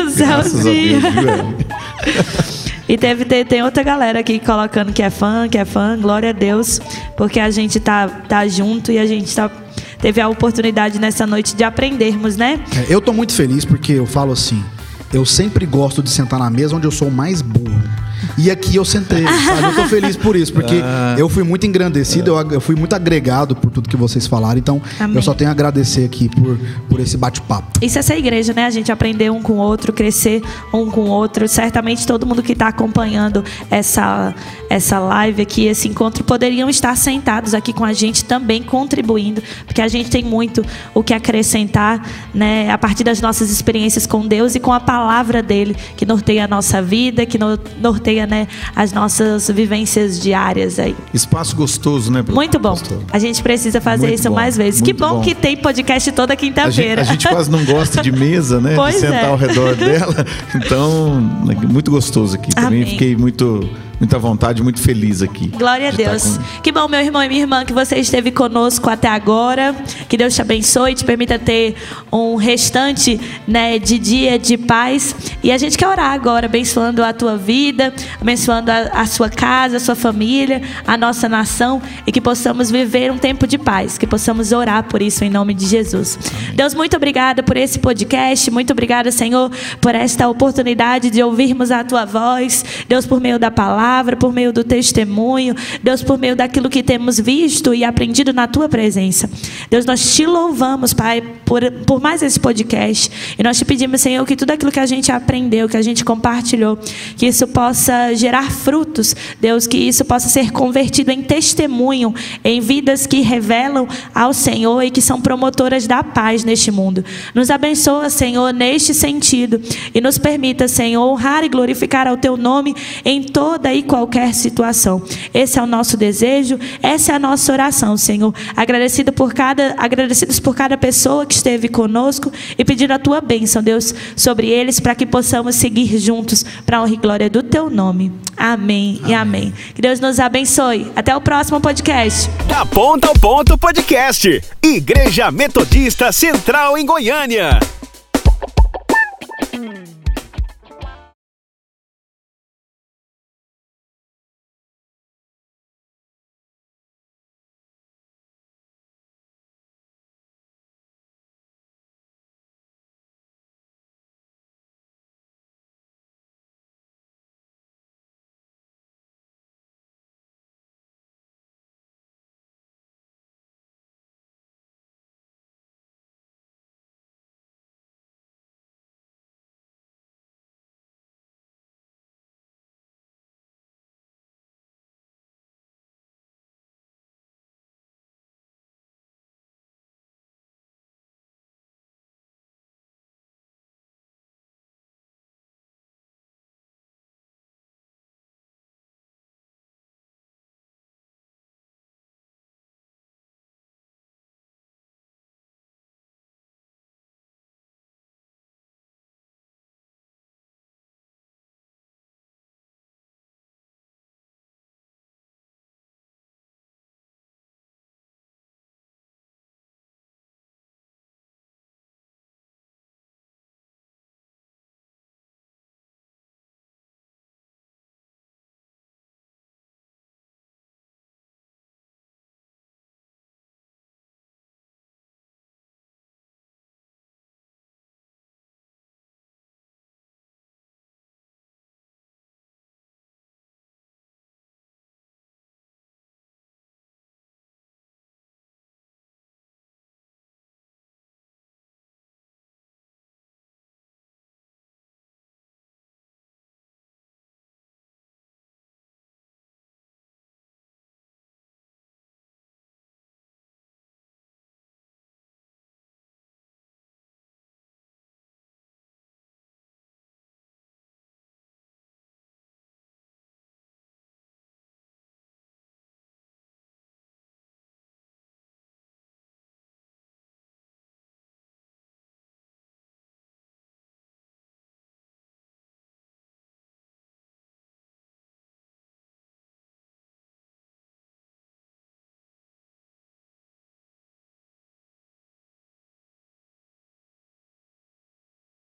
Ellen? E teve, tem, tem outra galera aqui colocando que é fã, que é fã, glória a Deus, porque a gente tá, tá junto e a gente tá, teve a oportunidade nessa noite de aprendermos, né? É, eu tô muito feliz porque eu falo assim. Eu sempre gosto de sentar na mesa onde eu sou mais burro. E aqui eu sentei, sabe? Eu tô feliz por isso, porque Ah. eu fui muito engrandecido, eu eu fui muito agregado por tudo que vocês falaram. Então, Amém. eu só tenho a agradecer aqui por, por esse bate-papo. Isso é ser igreja, né? A gente aprender um com o outro, crescer um com o outro. Certamente todo mundo que está acompanhando essa, essa live aqui, esse encontro, poderiam estar sentados aqui com a gente também contribuindo, porque a gente tem muito o que acrescentar, né? A partir das nossas experiências com Deus e com a palavra dele, que norteia a nossa vida, que no- norteia, né, as nossas vivências diárias aí. Espaço gostoso, né? Muito bom. pastor? A gente precisa fazer Muito isso bom, mais vezes. Que muito bom, bom. que tem podcast toda A gente, quinta-feira. a gente quase não gosta de mesa, né? Pois de sentar é. ao redor dela. Então, muito gostoso aqui. Também Amém. fiquei muito, muita vontade, muito feliz aqui. Glória a Deus. com- Que bom, meu irmão e minha irmã, que você esteve conosco até agora. Que Deus te abençoe, te permita ter um restante né, de dia de paz. E a gente quer orar agora, abençoando a tua vida, abençoando a, a sua casa, a sua família, a nossa nação. E que possamos viver um tempo de paz. Que possamos orar por isso em nome de Jesus. Deus, muito obrigada por esse podcast. Muito obrigada, Senhor, por esta oportunidade de ouvirmos a tua voz. Deus, por meio da palavra, por meio do testemunho. Deus, por meio daquilo que temos visto e aprendido na tua presença. Deus, nós te louvamos, Pai, por, por mais esse podcast. E nós te pedimos, Senhor, que tudo aquilo que a gente aprendeu, que a gente compartilhou, que isso possa gerar frutos. Deus, que isso possa ser convertido em testemunho, em vidas que revelam ao Senhor e que são promotoras da paz neste mundo. Nos abençoa, Senhor, neste sentido e nos permita, Senhor, honrar e glorificar ao teu nome em toda e qualquer situação. Esse é o nosso desejo, essa é a nossa oração, Senhor. Agradecido por cada, agradecidos por cada pessoa que esteve conosco e pedindo a tua bênção, Deus, sobre eles para que possamos seguir juntos para a honra e glória do teu nome. Amém, e amém. Que Deus nos abençoe. Até o próximo podcast. Da Ponta ao Ponto Podcast. Igreja Metodista Central em Goiânia.